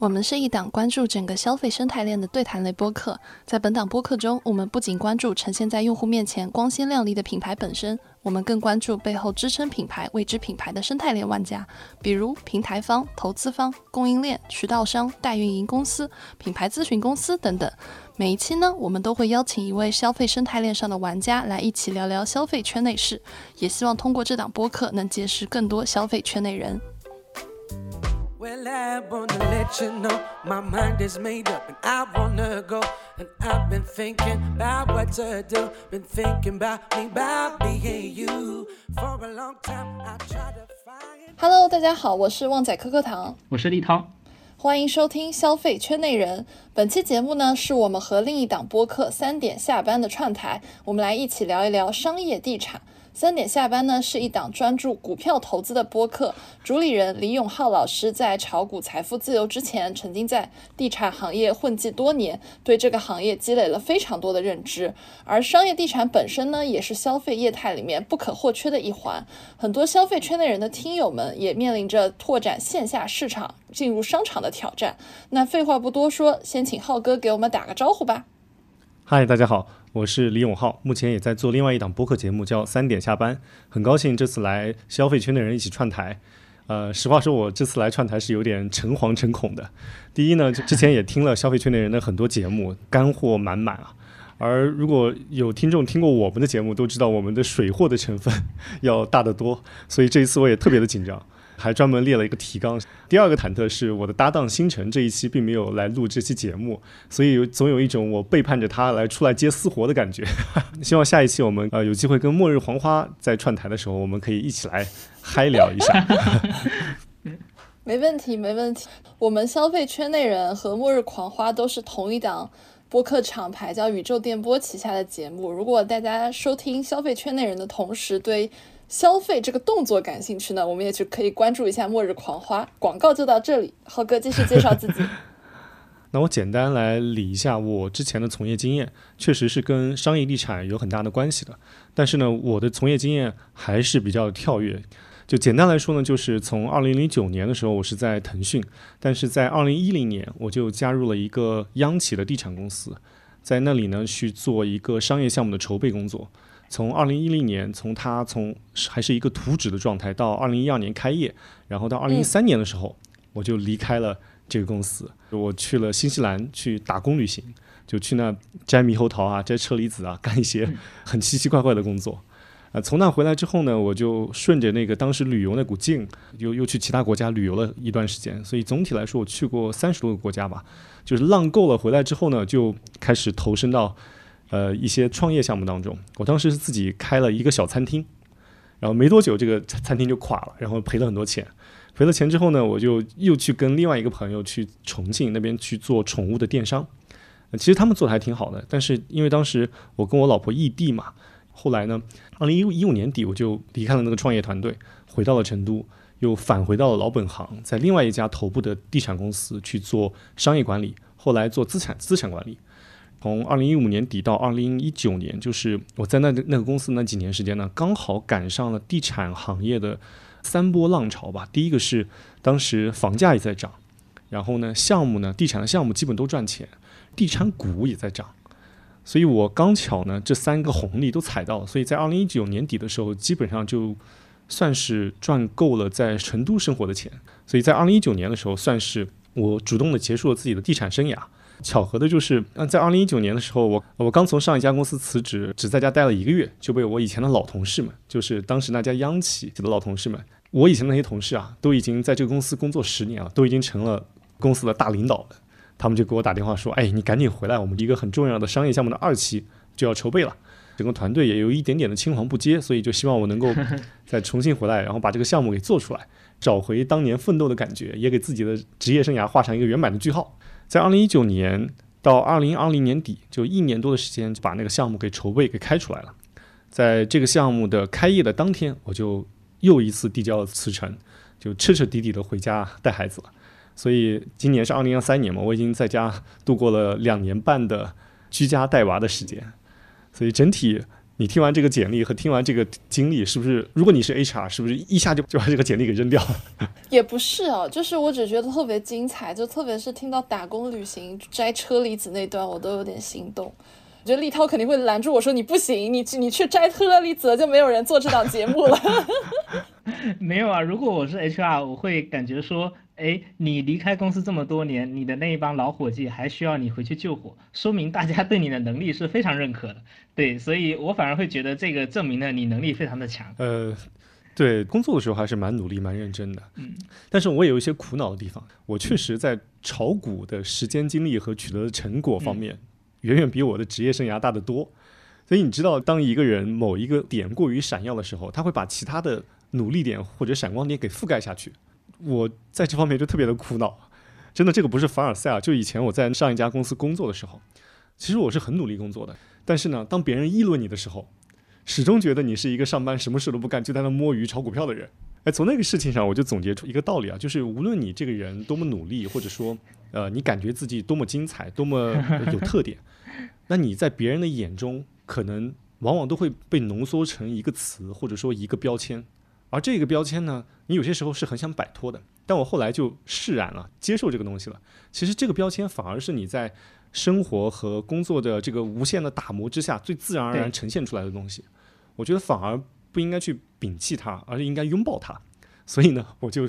我们是一档关注整个消费生态链的对谈类播客。在本档播客中，我们不仅关注呈现在用户面前光鲜亮丽的品牌本身，我们更关注背后支撑品牌、未知品牌的生态链玩家，比如平台方、投资方、供应链、渠道商、代运营公司、品牌咨询公司等等。每一期呢，我们都会邀请一位消费生态链上的玩家来一起聊聊消费圈内事，也希望通过这档播客能结识更多消费圈内人。Well, I wanna let you know my mind is made up and I wanna go. And I've been thinking about what to do. Been thinking about me, about being you. For a long time, I try to find. Hello，大家好，我是旺仔可可糖，我是立涛，欢迎收听消费圈内人。本期节目呢，是我们和另一档播客三点下班的串台，我们来一起聊一聊商业地产。三点下班呢，是一档专注股票投资的播客。主理人李永浩老师在炒股财富自由之前，曾经在地产行业混迹多年，对这个行业积累了非常多的认知。而商业地产本身呢，也是消费业态里面不可或缺的一环。很多消费圈内人的听友们也面临着拓展线下市场、进入商场的挑战。那废话不多说，先请浩哥给我们打个招呼吧。嗨，大家好。我是李永浩，目前也在做另外一档播客节目，叫三点下班。很高兴这次来消费圈的人一起串台。呃，实话说，我这次来串台是有点诚惶诚恐的。第一呢，之前也听了消费圈内人的很多节目，干货满满啊。而如果有听众听过我们的节目，都知道我们的水货的成分 要大得多，所以这一次我也特别的紧张。还专门列了一个提纲。第二个忐忑是我的搭档星辰这一期并没有来录这期节目，所以总有一种我背叛着他来出来接私活的感觉。希望下一期我们呃有机会跟末日黄花在串台的时候，我们可以一起来嗨聊一下。没问题，没问题。我们消费圈内人和末日狂花都是同一档播客厂牌，叫宇宙电波旗下的节目。如果大家收听消费圈内人的同时对消费这个动作感兴趣呢，我们也去可以关注一下《末日狂花》广告就到这里。浩哥继续介绍自己。那我简单来理一下我之前的从业经验，确实是跟商业地产有很大的关系的。但是呢，我的从业经验还是比较跳跃。就简单来说呢，就是从二零零九年的时候，我是在腾讯，但是在二零一零年我就加入了一个央企的地产公司，在那里呢去做一个商业项目的筹备工作。从二零一零年，从它从还是一个图纸的状态，到二零一二年开业，然后到二零一三年的时候，我就离开了这个公司，我去了新西兰去打工旅行，就去那摘猕猴桃啊，摘车厘子啊，干一些 很奇奇怪怪的工作。啊，从那回来之后呢，我就顺着那个当时旅游那股劲，又又去其他国家旅游了一段时间。所以总体来说，我去过三十多个国家吧。就是浪够了，回来之后呢，就开始投身到。呃，一些创业项目当中，我当时是自己开了一个小餐厅，然后没多久这个餐厅就垮了，然后赔了很多钱。赔了钱之后呢，我就又去跟另外一个朋友去重庆那边去做宠物的电商。其实他们做的还挺好的，但是因为当时我跟我老婆异地嘛，后来呢，二零一五一五年底我就离开了那个创业团队，回到了成都，又返回到了老本行，在另外一家头部的地产公司去做商业管理，后来做资产资产管理。从二零一五年底到二零一九年，就是我在那那个公司那几年时间呢，刚好赶上了地产行业的三波浪潮吧。第一个是当时房价也在涨，然后呢，项目呢，地产的项目基本都赚钱，地产股也在涨，所以我刚巧呢，这三个红利都踩到了。所以在二零一九年底的时候，基本上就算是赚够了在成都生活的钱。所以在二零一九年的时候，算是我主动的结束了自己的地产生涯。巧合的就是，嗯，在二零一九年的时候，我我刚从上一家公司辞职，只在家待了一个月，就被我以前的老同事们，就是当时那家央企的老同事们，我以前那些同事啊，都已经在这个公司工作十年了，都已经成了公司的大领导了。他们就给我打电话说：“哎，你赶紧回来，我们一个很重要的商业项目的二期就要筹备了。”整个团队也有一点点的青黄不接，所以就希望我能够 再重新回来，然后把这个项目给做出来，找回当年奋斗的感觉，也给自己的职业生涯画上一个圆满的句号。在二零一九年到二零二零年底，就一年多的时间，就把那个项目给筹备给开出来了。在这个项目的开业的当天，我就又一次递交了辞呈，就彻彻底底的回家带孩子了。所以今年是二零二三年嘛，我已经在家度过了两年半的居家带娃的时间，所以整体。你听完这个简历和听完这个经历，是不是？如果你是 HR，是不是一下就就把这个简历给扔掉了？也不是啊，就是我只觉得特别精彩，就特别是听到打工旅行摘车厘子那段，我都有点心动。我觉得立涛肯定会拦住我说：“你不行，你你去摘车厘子，就没有人做这档节目了。”没有啊，如果我是 HR，我会感觉说。哎，你离开公司这么多年，你的那一帮老伙计还需要你回去救火，说明大家对你的能力是非常认可的。对，所以我反而会觉得这个证明了你能力非常的强。呃，对，工作的时候还是蛮努力、蛮认真的。嗯，但是我也有一些苦恼的地方。我确实在炒股的时间、精力和取得的成果方面，远远比我的职业生涯大得多。所以你知道，当一个人某一个点过于闪耀的时候，他会把其他的努力点或者闪光点给覆盖下去。我在这方面就特别的苦恼，真的，这个不是凡尔赛啊。就以前我在上一家公司工作的时候，其实我是很努力工作的，但是呢，当别人议论你的时候，始终觉得你是一个上班什么事都不干就在那摸鱼炒股票的人。哎，从那个事情上，我就总结出一个道理啊，就是无论你这个人多么努力，或者说，呃，你感觉自己多么精彩，多么 有特点，那你在别人的眼中，可能往往都会被浓缩成一个词，或者说一个标签。而这个标签呢，你有些时候是很想摆脱的，但我后来就释然了，接受这个东西了。其实这个标签反而是你在生活和工作的这个无限的打磨之下最自然而然呈现出来的东西。我觉得反而不应该去摒弃它，而是应该拥抱它。所以呢，我就。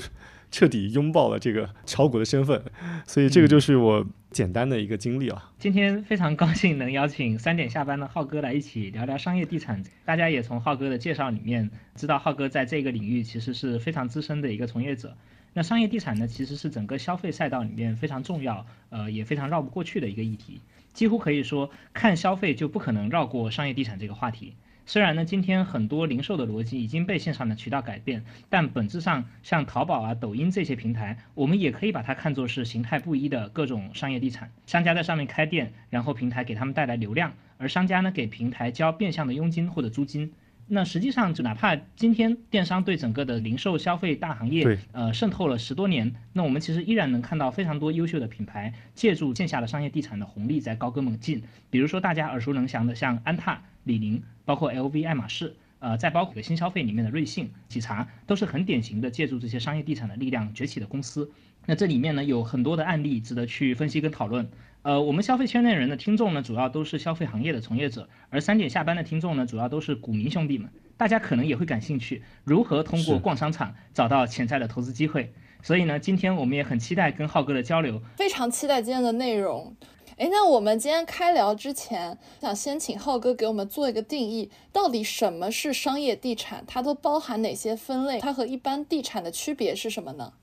彻底拥抱了这个炒股的身份，所以这个就是我简单的一个经历啊。今天非常高兴能邀请三点下班的浩哥来一起聊聊商业地产。大家也从浩哥的介绍里面知道，浩哥在这个领域其实是非常资深的一个从业者。那商业地产呢，其实是整个消费赛道里面非常重要，呃，也非常绕不过去的一个议题。几乎可以说，看消费就不可能绕过商业地产这个话题。虽然呢，今天很多零售的逻辑已经被线上的渠道改变，但本质上，像淘宝啊、抖音这些平台，我们也可以把它看作是形态不一的各种商业地产。商家在上面开店，然后平台给他们带来流量，而商家呢给平台交变相的佣金或者租金。那实际上，就哪怕今天电商对整个的零售消费大行业，呃，渗透了十多年，那我们其实依然能看到非常多优秀的品牌借助线下的商业地产的红利在高歌猛进。比如说大家耳熟能详的像安踏、李宁，包括 LV、爱马仕，呃，再包括新消费里面的瑞幸、喜茶，都是很典型的借助这些商业地产的力量崛起的公司。那这里面呢，有很多的案例值得去分析跟讨论。呃，我们消费圈内人的听众呢，主要都是消费行业的从业者，而三点下班的听众呢，主要都是股民兄弟们，大家可能也会感兴趣，如何通过逛商场找到潜在的投资机会。所以呢，今天我们也很期待跟浩哥的交流，非常期待今天的内容。哎，那我们今天开聊之前，想先请浩哥给我们做一个定义，到底什么是商业地产？它都包含哪些分类？它和一般地产的区别是什么呢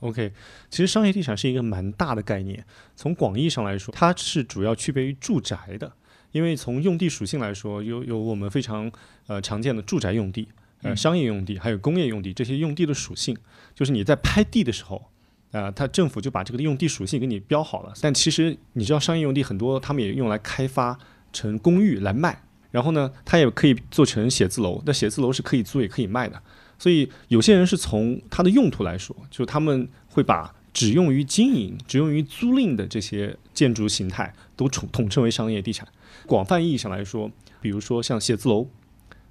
？OK，其实商业地产是一个蛮大的概念。从广义上来说，它是主要区别于住宅的。因为从用地属性来说，有有我们非常呃常见的住宅用地、呃商业用地，还有工业用地这些用地的属性。就是你在拍地的时候，啊，它政府就把这个用地属性给你标好了。但其实你知道，商业用地很多，他们也用来开发成公寓来卖。然后呢，它也可以做成写字楼。那写字楼是可以租也可以卖的。所以有些人是从它的用途来说，就他们会把只用于经营、只用于租赁的这些建筑形态都统统称为商业地产。广泛意义上来说，比如说像写字楼、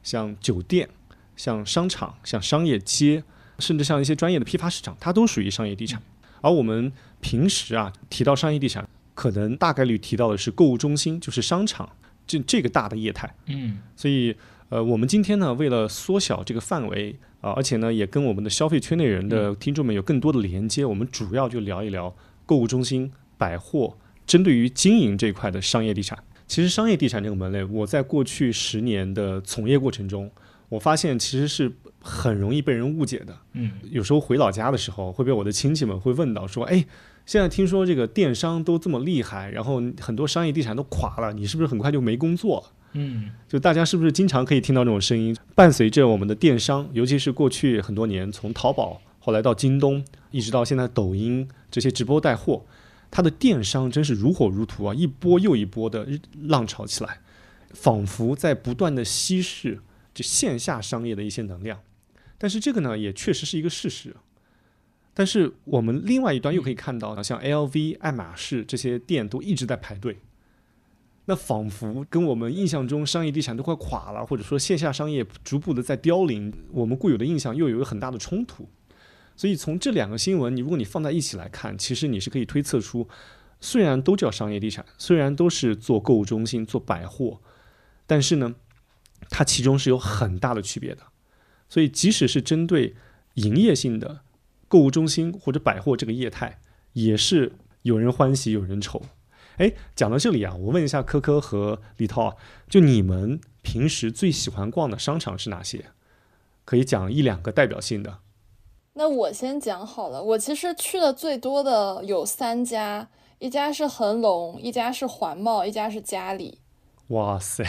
像酒店、像商场、像商业街，甚至像一些专业的批发市场，它都属于商业地产。而我们平时啊提到商业地产，可能大概率提到的是购物中心，就是商场这这个大的业态。嗯，所以呃，我们今天呢，为了缩小这个范围。啊，而且呢，也跟我们的消费圈内人的听众们有更多的连接。我们主要就聊一聊购物中心、百货，针对于经营这块的商业地产。其实，商业地产这个门类，我在过去十年的从业过程中，我发现其实是很容易被人误解的。嗯，有时候回老家的时候，会被我的亲戚们会问到说：“哎，现在听说这个电商都这么厉害，然后很多商业地产都垮了，你是不是很快就没工作？了？”嗯，就大家是不是经常可以听到这种声音？伴随着我们的电商，尤其是过去很多年，从淘宝后来到京东，一直到现在抖音？这些直播带货，它的电商真是如火如荼啊，一波又一波的浪潮起来，仿佛在不断的稀释这线下商业的一些能量。但是这个呢，也确实是一个事实。但是我们另外一端又可以看到，像 LV、爱马仕这些店都一直在排队。那仿佛跟我们印象中商业地产都快垮了，或者说线下商业逐步的在凋零，我们固有的印象又有一个很大的冲突。所以从这两个新闻，你如果你放在一起来看，其实你是可以推测出，虽然都叫商业地产，虽然都是做购物中心、做百货，但是呢，它其中是有很大的区别的。所以即使是针对营业性的购物中心或者百货这个业态，也是有人欢喜有人愁。哎，讲到这里啊，我问一下科科和李涛，就你们平时最喜欢逛的商场是哪些？可以讲一两个代表性的。那我先讲好了，我其实去的最多的有三家，一家是恒隆，一家是环贸，一家是嘉里。哇塞，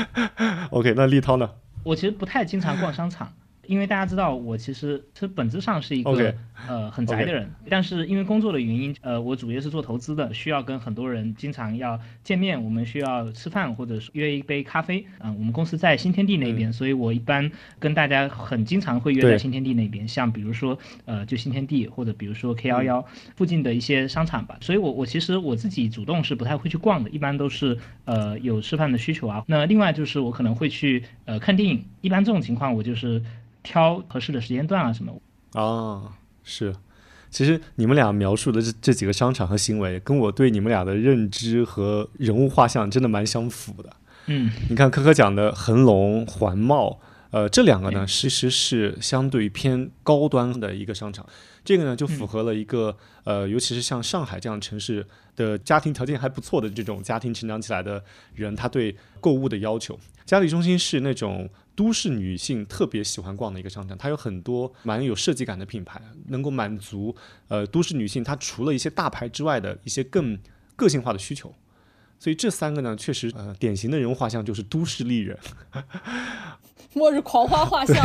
OK，那立涛呢？我其实不太经常逛商场。因为大家知道，我其实其实本质上是一个呃很宅的人，但是因为工作的原因，呃，我主业是做投资的，需要跟很多人经常要见面，我们需要吃饭或者约一杯咖啡。嗯，我们公司在新天地那边，所以我一般跟大家很经常会约在新天地那边，像比如说呃就新天地或者比如说 K 幺幺附近的一些商场吧。所以我我其实我自己主动是不太会去逛的，一般都是呃有吃饭的需求啊。那另外就是我可能会去呃看电影，一般这种情况我就是。挑合适的时间段啊，什么啊？是，其实你们俩描述的这这几个商场和行为，跟我对你们俩的认知和人物画像真的蛮相符的。嗯，你看科科讲的恒隆、环贸，呃，这两个呢，其实是相对偏高端的一个商场。这个呢，就符合了一个呃，尤其是像上海这样城市的家庭条件还不错的这种家庭成长起来的人，他对购物的要求。嘉里中心是那种。都市女性特别喜欢逛的一个商场，它有很多蛮有设计感的品牌，能够满足呃都市女性她除了一些大牌之外的一些更个性化的需求。所以这三个呢，确实呃典型的人物画像就是都市丽人，末日狂花画像。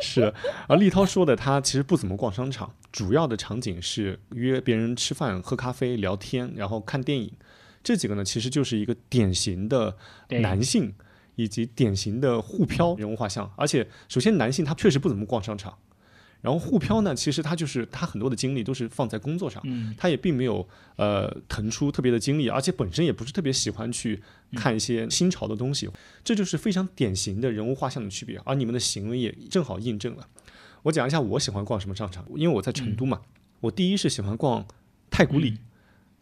是，而立涛说的，他其实不怎么逛商场，主要的场景是约别人吃饭、喝咖啡、聊天，然后看电影。这几个呢，其实就是一个典型的男性。以及典型的沪漂人物画像，而且首先男性他确实不怎么逛商场，然后沪漂呢，其实他就是他很多的精力都是放在工作上，他也并没有呃腾出特别的精力，而且本身也不是特别喜欢去看一些新潮的东西，这就是非常典型的人物画像的区别，而你们的行为也正好印证了。我讲一下我喜欢逛什么商场，因为我在成都嘛，我第一是喜欢逛太古里，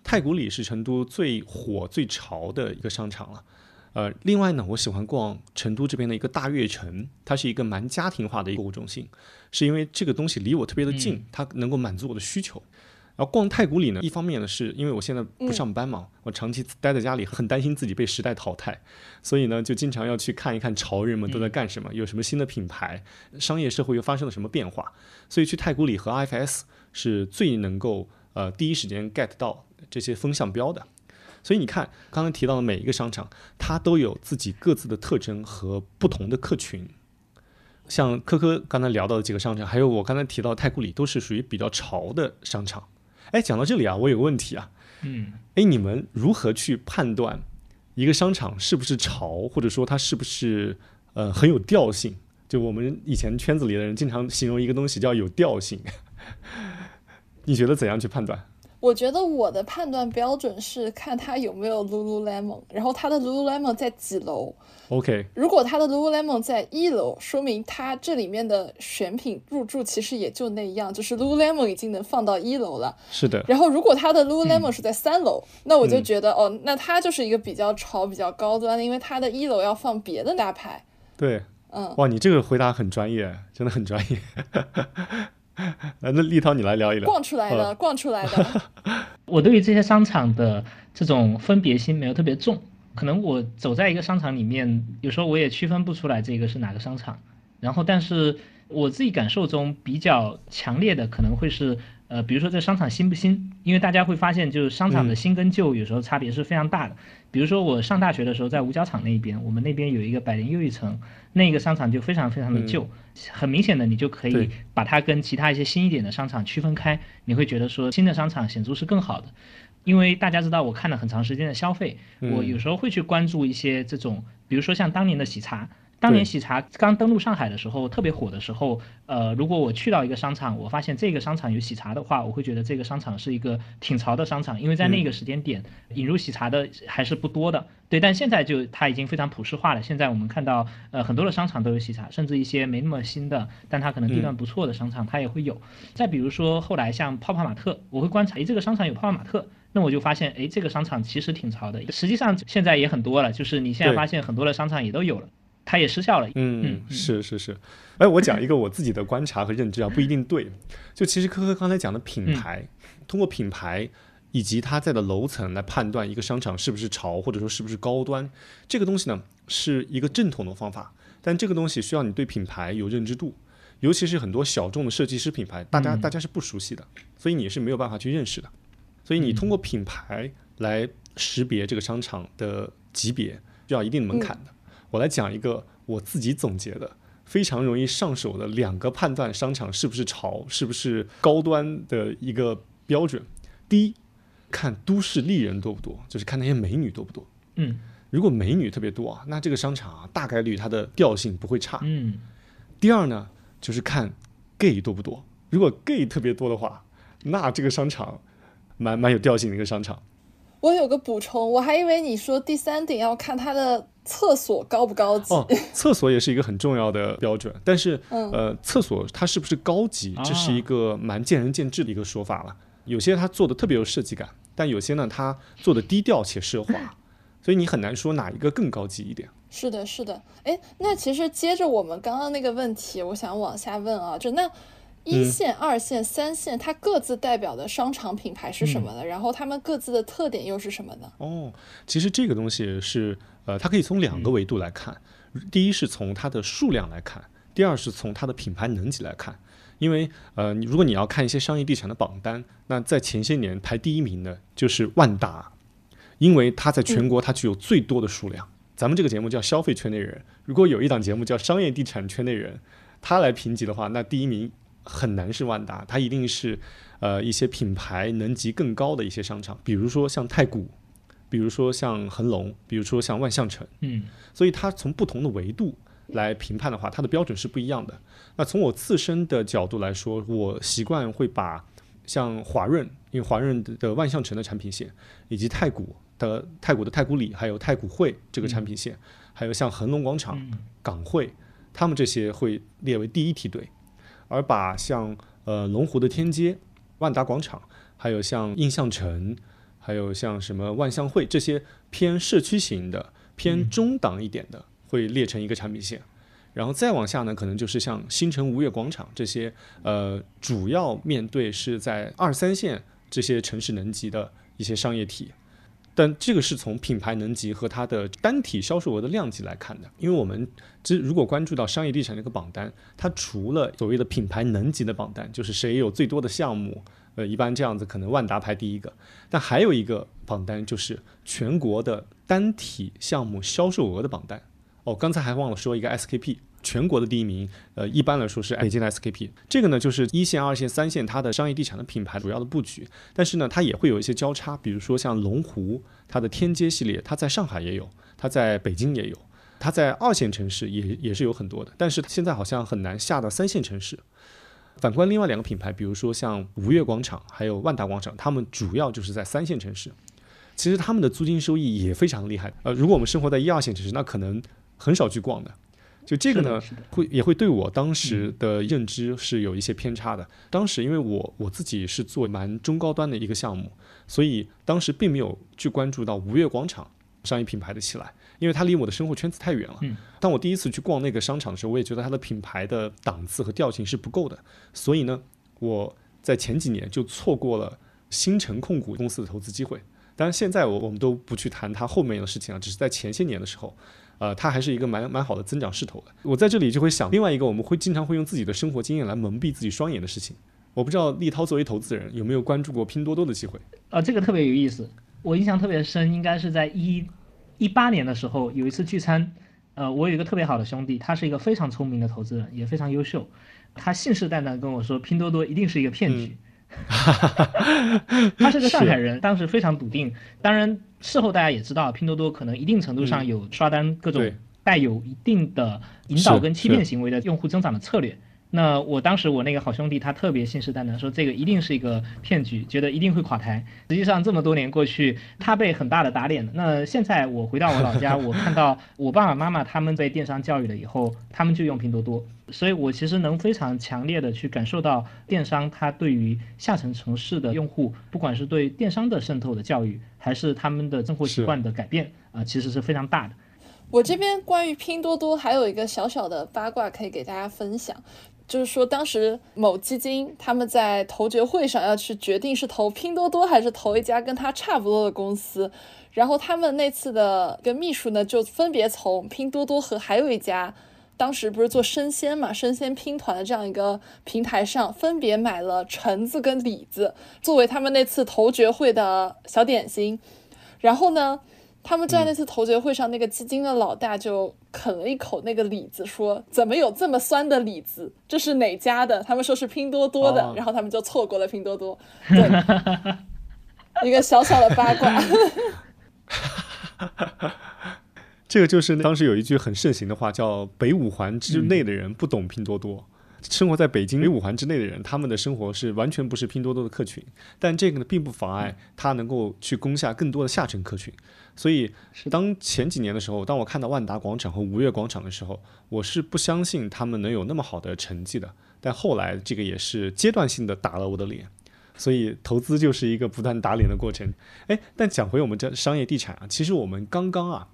太古里是成都最火最潮的一个商场了。呃，另外呢，我喜欢逛成都这边的一个大悦城，它是一个蛮家庭化的一个购物中心，是因为这个东西离我特别的近，它能够满足我的需求。然后逛太古里呢，一方面呢，是因为我现在不上班嘛，我长期待在家里，很担心自己被时代淘汰，所以呢，就经常要去看一看潮人们都在干什么，有什么新的品牌，商业社会又发生了什么变化，所以去太古里和 IFS 是最能够呃第一时间 get 到这些风向标的。所以你看，刚才提到的每一个商场，它都有自己各自的特征和不同的客群。像科科刚才聊到的几个商场，还有我刚才提到太古里，都是属于比较潮的商场。哎，讲到这里啊，我有个问题啊，嗯，哎，你们如何去判断一个商场是不是潮，或者说它是不是呃很有调性？就我们以前圈子里的人经常形容一个东西叫有调性，你觉得怎样去判断？我觉得我的判断标准是看它有没有 Lululemon，然后它的 Lululemon 在几楼。OK，如果它的 Lululemon 在一楼，说明它这里面的选品入驻其实也就那样，就是 Lululemon 已经能放到一楼了。是的。然后如果它的 Lululemon 是在三楼，那我就觉得哦，那它就是一个比较潮、比较高端的，因为它的一楼要放别的大牌。对，嗯，哇，你这个回答很专业，真的很专业。那立涛，你来聊一聊。逛出来的，逛出来的。我对于这些商场的这种分别心没有特别重，可能我走在一个商场里面，有时候我也区分不出来这个是哪个商场。然后，但是我自己感受中比较强烈的可能会是。呃，比如说这商场新不新？因为大家会发现，就是商场的新跟旧有时候差别是非常大的。比如说我上大学的时候在五角场那边，我们那边有一个百联又一城，那个商场就非常非常的旧，很明显的你就可以把它跟其他一些新一点的商场区分开。你会觉得说新的商场显著是更好的，因为大家知道我看了很长时间的消费，我有时候会去关注一些这种，比如说像当年的喜茶。当年喜茶刚登陆上海的时候，特别火的时候，呃，如果我去到一个商场，我发现这个商场有喜茶的话，我会觉得这个商场是一个挺潮的商场，因为在那个时间点引入喜茶的还是不多的。对，但现在就它已经非常普世化了。现在我们看到，呃，很多的商场都有喜茶，甚至一些没那么新的，但它可能地段不错的商场，它也会有。再比如说后来像泡泡玛特，我会观察，诶，这个商场有泡泡玛特，那我就发现，诶，这个商场其实挺潮的。实际上现在也很多了，就是你现在发现很多的商场也都有了。它也失效了。嗯，是是是。哎，我讲一个我自己的观察和认知啊，不一定对。就其实科科刚才讲的品牌，通过品牌以及它在的楼层来判断一个商场是不是潮，或者说是不是高端，这个东西呢是一个正统的方法。但这个东西需要你对品牌有认知度，尤其是很多小众的设计师品牌，大家大家是不熟悉的，所以你是没有办法去认识的。所以你通过品牌来识别这个商场的级别，需要一定的门槛的。我来讲一个我自己总结的非常容易上手的两个判断商场是不是潮、是不是高端的一个标准。第一，看都市丽人多不多，就是看那些美女多不多。嗯，如果美女特别多啊，那这个商场啊大概率它的调性不会差。嗯。第二呢，就是看 gay 多不多。如果 gay 特别多的话，那这个商场蛮蛮有调性的一个商场。我有个补充，我还以为你说第三点要看它的。厕所高不高级？哦，厕所也是一个很重要的标准。但是，呃，厕所它是不是高级，这是一个蛮见仁见智的一个说法了。有些它做的特别有设计感，但有些呢，它做的低调且奢华，所以你很难说哪一个更高级一点。是的，是的。哎，那其实接着我们刚刚那个问题，我想往下问啊，就那。一线、二线、三线，它各自代表的商场品牌是什么呢？然后它们各自的特点又是什么呢？哦，其实这个东西是呃，它可以从两个维度来看。第一是从它的数量来看，第二是从它的品牌能级来看。因为呃，如果你要看一些商业地产的榜单，那在前些年排第一名的就是万达，因为它在全国它具有最多的数量。咱们这个节目叫消费圈内人，如果有一档节目叫商业地产圈内人，他来评级的话，那第一名。很难是万达，它一定是，呃，一些品牌能级更高的一些商场，比如说像太古，比如说像恒隆，比如说像万象城，嗯，所以它从不同的维度来评判的话，它的标准是不一样的。那从我自身的角度来说，我习惯会把像华润，因为华润的万象城的产品线，以及太古的太古的太古里，还有太古汇这个产品线，还有像恒隆广场、港汇，他们这些会列为第一梯队。而把像呃龙湖的天街、万达广场，还有像印象城，还有像什么万象汇这些偏社区型的、偏中档一点的，会列成一个产品线。然后再往下呢，可能就是像新城吴越广场这些，呃，主要面对是在二三线这些城市能级的一些商业体。但这个是从品牌能级和它的单体销售额的量级来看的，因为我们这如果关注到商业地产这个榜单，它除了所谓的品牌能级的榜单，就是谁有最多的项目，呃，一般这样子可能万达排第一个，但还有一个榜单就是全国的单体项目销售额的榜单。哦，刚才还忘了说一个 SKP。全国的第一名，呃，一般来说是北京的 SKP。这个呢，就是一线、二线、三线它的商业地产的品牌主要的布局。但是呢，它也会有一些交叉，比如说像龙湖，它的天街系列，它在上海也有，它在北京也有，它在二线城市也也是有很多的。但是现在好像很难下到三线城市。反观另外两个品牌，比如说像吴越广场还有万达广场，他们主要就是在三线城市。其实他们的租金收益也非常厉害。呃，如果我们生活在一二线城市，那可能很少去逛的。就这个呢，会也会对我当时的认知是有一些偏差的。当时因为我我自己是做蛮中高端的一个项目，所以当时并没有去关注到吴越广场商业品牌的起来，因为它离我的生活圈子太远了。当我第一次去逛那个商场的时候，我也觉得它的品牌的档次和调性是不够的。所以呢，我在前几年就错过了新城控股公司的投资机会。当然，现在我我们都不去谈它后面的事情了，只是在前些年的时候。呃，它还是一个蛮蛮好的增长势头的。我在这里就会想，另外一个我们会经常会用自己的生活经验来蒙蔽自己双眼的事情。我不知道立涛作为投资人有没有关注过拼多多的机会？啊，这个特别有意思，我印象特别深，应该是在一一八年的时候有一次聚餐，呃，我有一个特别好的兄弟，他是一个非常聪明的投资人，也非常优秀，他信誓旦旦跟我说拼多多一定是一个骗局。他是个上海人，当时非常笃定。当然，事后大家也知道，拼多多可能一定程度上有刷单各种带有一定的引导跟欺骗行为的用户增长的策略。那我当时我那个好兄弟他特别信誓旦旦说这个一定是一个骗局，觉得一定会垮台。实际上这么多年过去，他被很大的打脸了。那现在我回到我老家，我看到我爸爸妈妈他们被电商教育了以后，他们就用拼多多。所以我其实能非常强烈的去感受到电商它对于下沉城市的用户，不管是对电商的渗透的教育，还是他们的生活习惯的改变啊，其实是非常大的。我这边关于拼多多还有一个小小的八卦可以给大家分享。就是说，当时某基金他们在投决会上要去决定是投拼多多还是投一家跟他差不多的公司，然后他们那次的跟秘书呢，就分别从拼多多和还有一家，当时不是做生鲜嘛，生鲜拼团的这样一个平台上，分别买了橙子跟李子作为他们那次投决会的小点心，然后呢。他们在那次投决会上，那个基金的老大就啃了一口那个李子，说：“怎么有这么酸的李子？这是哪家的？”他们说是拼多多的，然后他们就错过了拼多多。对，一个小小的八卦。这个就是当时有一句很盛行的话，叫“北五环之内的人不懂拼多多”。生活在北京北五环之内的人，他们的生活是完全不是拼多多的客群，但这个呢，并不妨碍他能够去攻下更多的下沉客群。所以，当前几年的时候，当我看到万达广场和吴越广场的时候，我是不相信他们能有那么好的成绩的。但后来，这个也是阶段性的打了我的脸。所以，投资就是一个不断打脸的过程。哎，但讲回我们这商业地产啊，其实我们刚刚啊。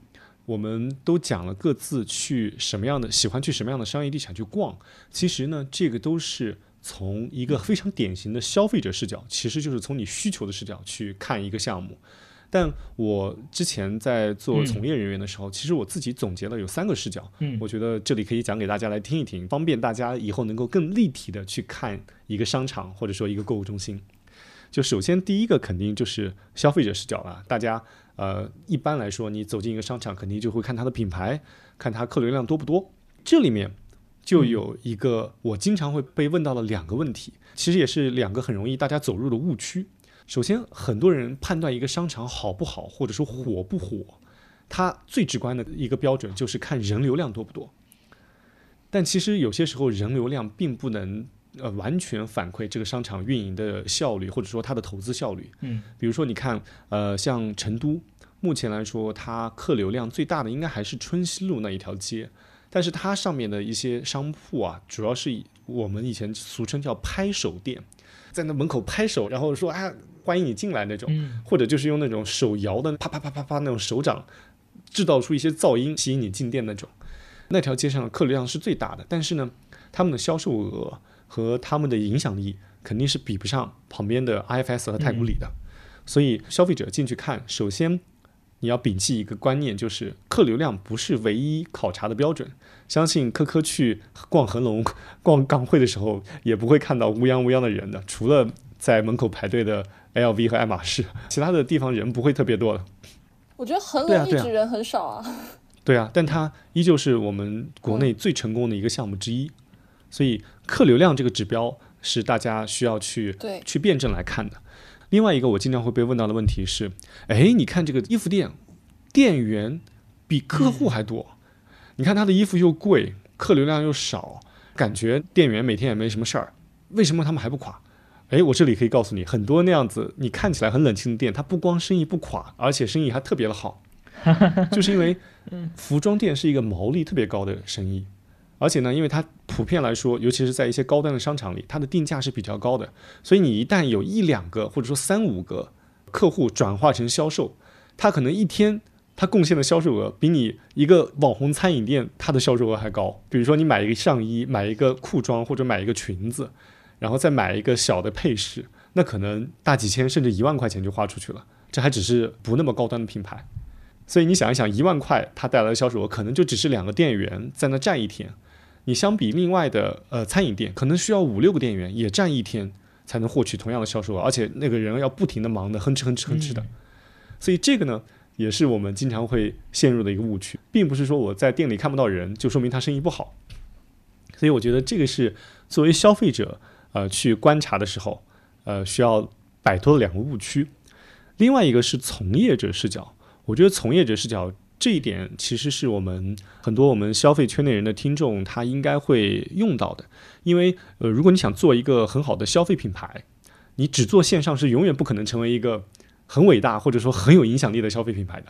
我们都讲了各自去什么样的喜欢去什么样的商业地产去逛，其实呢，这个都是从一个非常典型的消费者视角，其实就是从你需求的视角去看一个项目。但我之前在做从业人员的时候，其实我自己总结了有三个视角，嗯我觉得这里可以讲给大家来听一听，方便大家以后能够更立体的去看一个商场或者说一个购物中心。就首先第一个肯定就是消费者视角了，大家。呃，一般来说，你走进一个商场，肯定就会看它的品牌，看它客流量多不多。这里面就有一个我经常会被问到的两个问题，其实也是两个很容易大家走入的误区。首先，很多人判断一个商场好不好，或者说火不火，它最直观的一个标准就是看人流量多不多。但其实有些时候，人流量并不能。呃，完全反馈这个商场运营的效率，或者说它的投资效率。嗯，比如说你看，呃，像成都，目前来说，它客流量最大的应该还是春熙路那一条街，但是它上面的一些商铺啊，主要是以我们以前俗称叫拍手店，在那门口拍手，然后说啊欢迎你进来那种，或者就是用那种手摇的啪啪啪啪啪那种手掌，制造出一些噪音吸引你进店那种，那条街上的客流量是最大的，但是呢，他们的销售额。和他们的影响力肯定是比不上旁边的 IFS 和太古里的，所以消费者进去看，首先你要摒弃一个观念，就是客流量不是唯一考察的标准。相信科科去逛恒隆、逛港汇的时候，也不会看到乌泱乌泱的人的，除了在门口排队的 LV 和爱马仕，其他的地方人不会特别多的。我觉得恒隆一直人很少啊。对啊，但它依旧是我们国内最成功的一个项目之一。所以客流量这个指标是大家需要去去辩证来看的。另外一个我经常会被问到的问题是：哎，你看这个衣服店，店员比客户还多，你看他的衣服又贵，客流量又少，感觉店员每天也没什么事儿，为什么他们还不垮？哎，我这里可以告诉你，很多那样子你看起来很冷清的店，它不光生意不垮，而且生意还特别的好，就是因为服装店是一个毛利特别高的生意。而且呢，因为它普遍来说，尤其是在一些高端的商场里，它的定价是比较高的，所以你一旦有一两个或者说三五个客户转化成销售，他可能一天他贡献的销售额比你一个网红餐饮店它的销售额还高。比如说你买一个上衣，买一个裤装或者买一个裙子，然后再买一个小的配饰，那可能大几千甚至一万块钱就花出去了。这还只是不那么高端的品牌，所以你想一想，一万块它带来的销售额可能就只是两个店员在那站一天。你相比另外的呃餐饮店，可能需要五六个店员也站一天才能获取同样的销售额，而且那个人要不停的忙的哼哧哼哧哼哧的，所以这个呢也是我们经常会陷入的一个误区，并不是说我在店里看不到人就说明他生意不好，所以我觉得这个是作为消费者呃去观察的时候呃需要摆脱的两个误区，另外一个是从业者视角，我觉得从业者视角这一点其实是我们很多我们消费圈内人的听众他应该会用到的，因为呃，如果你想做一个很好的消费品牌，你只做线上是永远不可能成为一个很伟大或者说很有影响力的消费品牌的，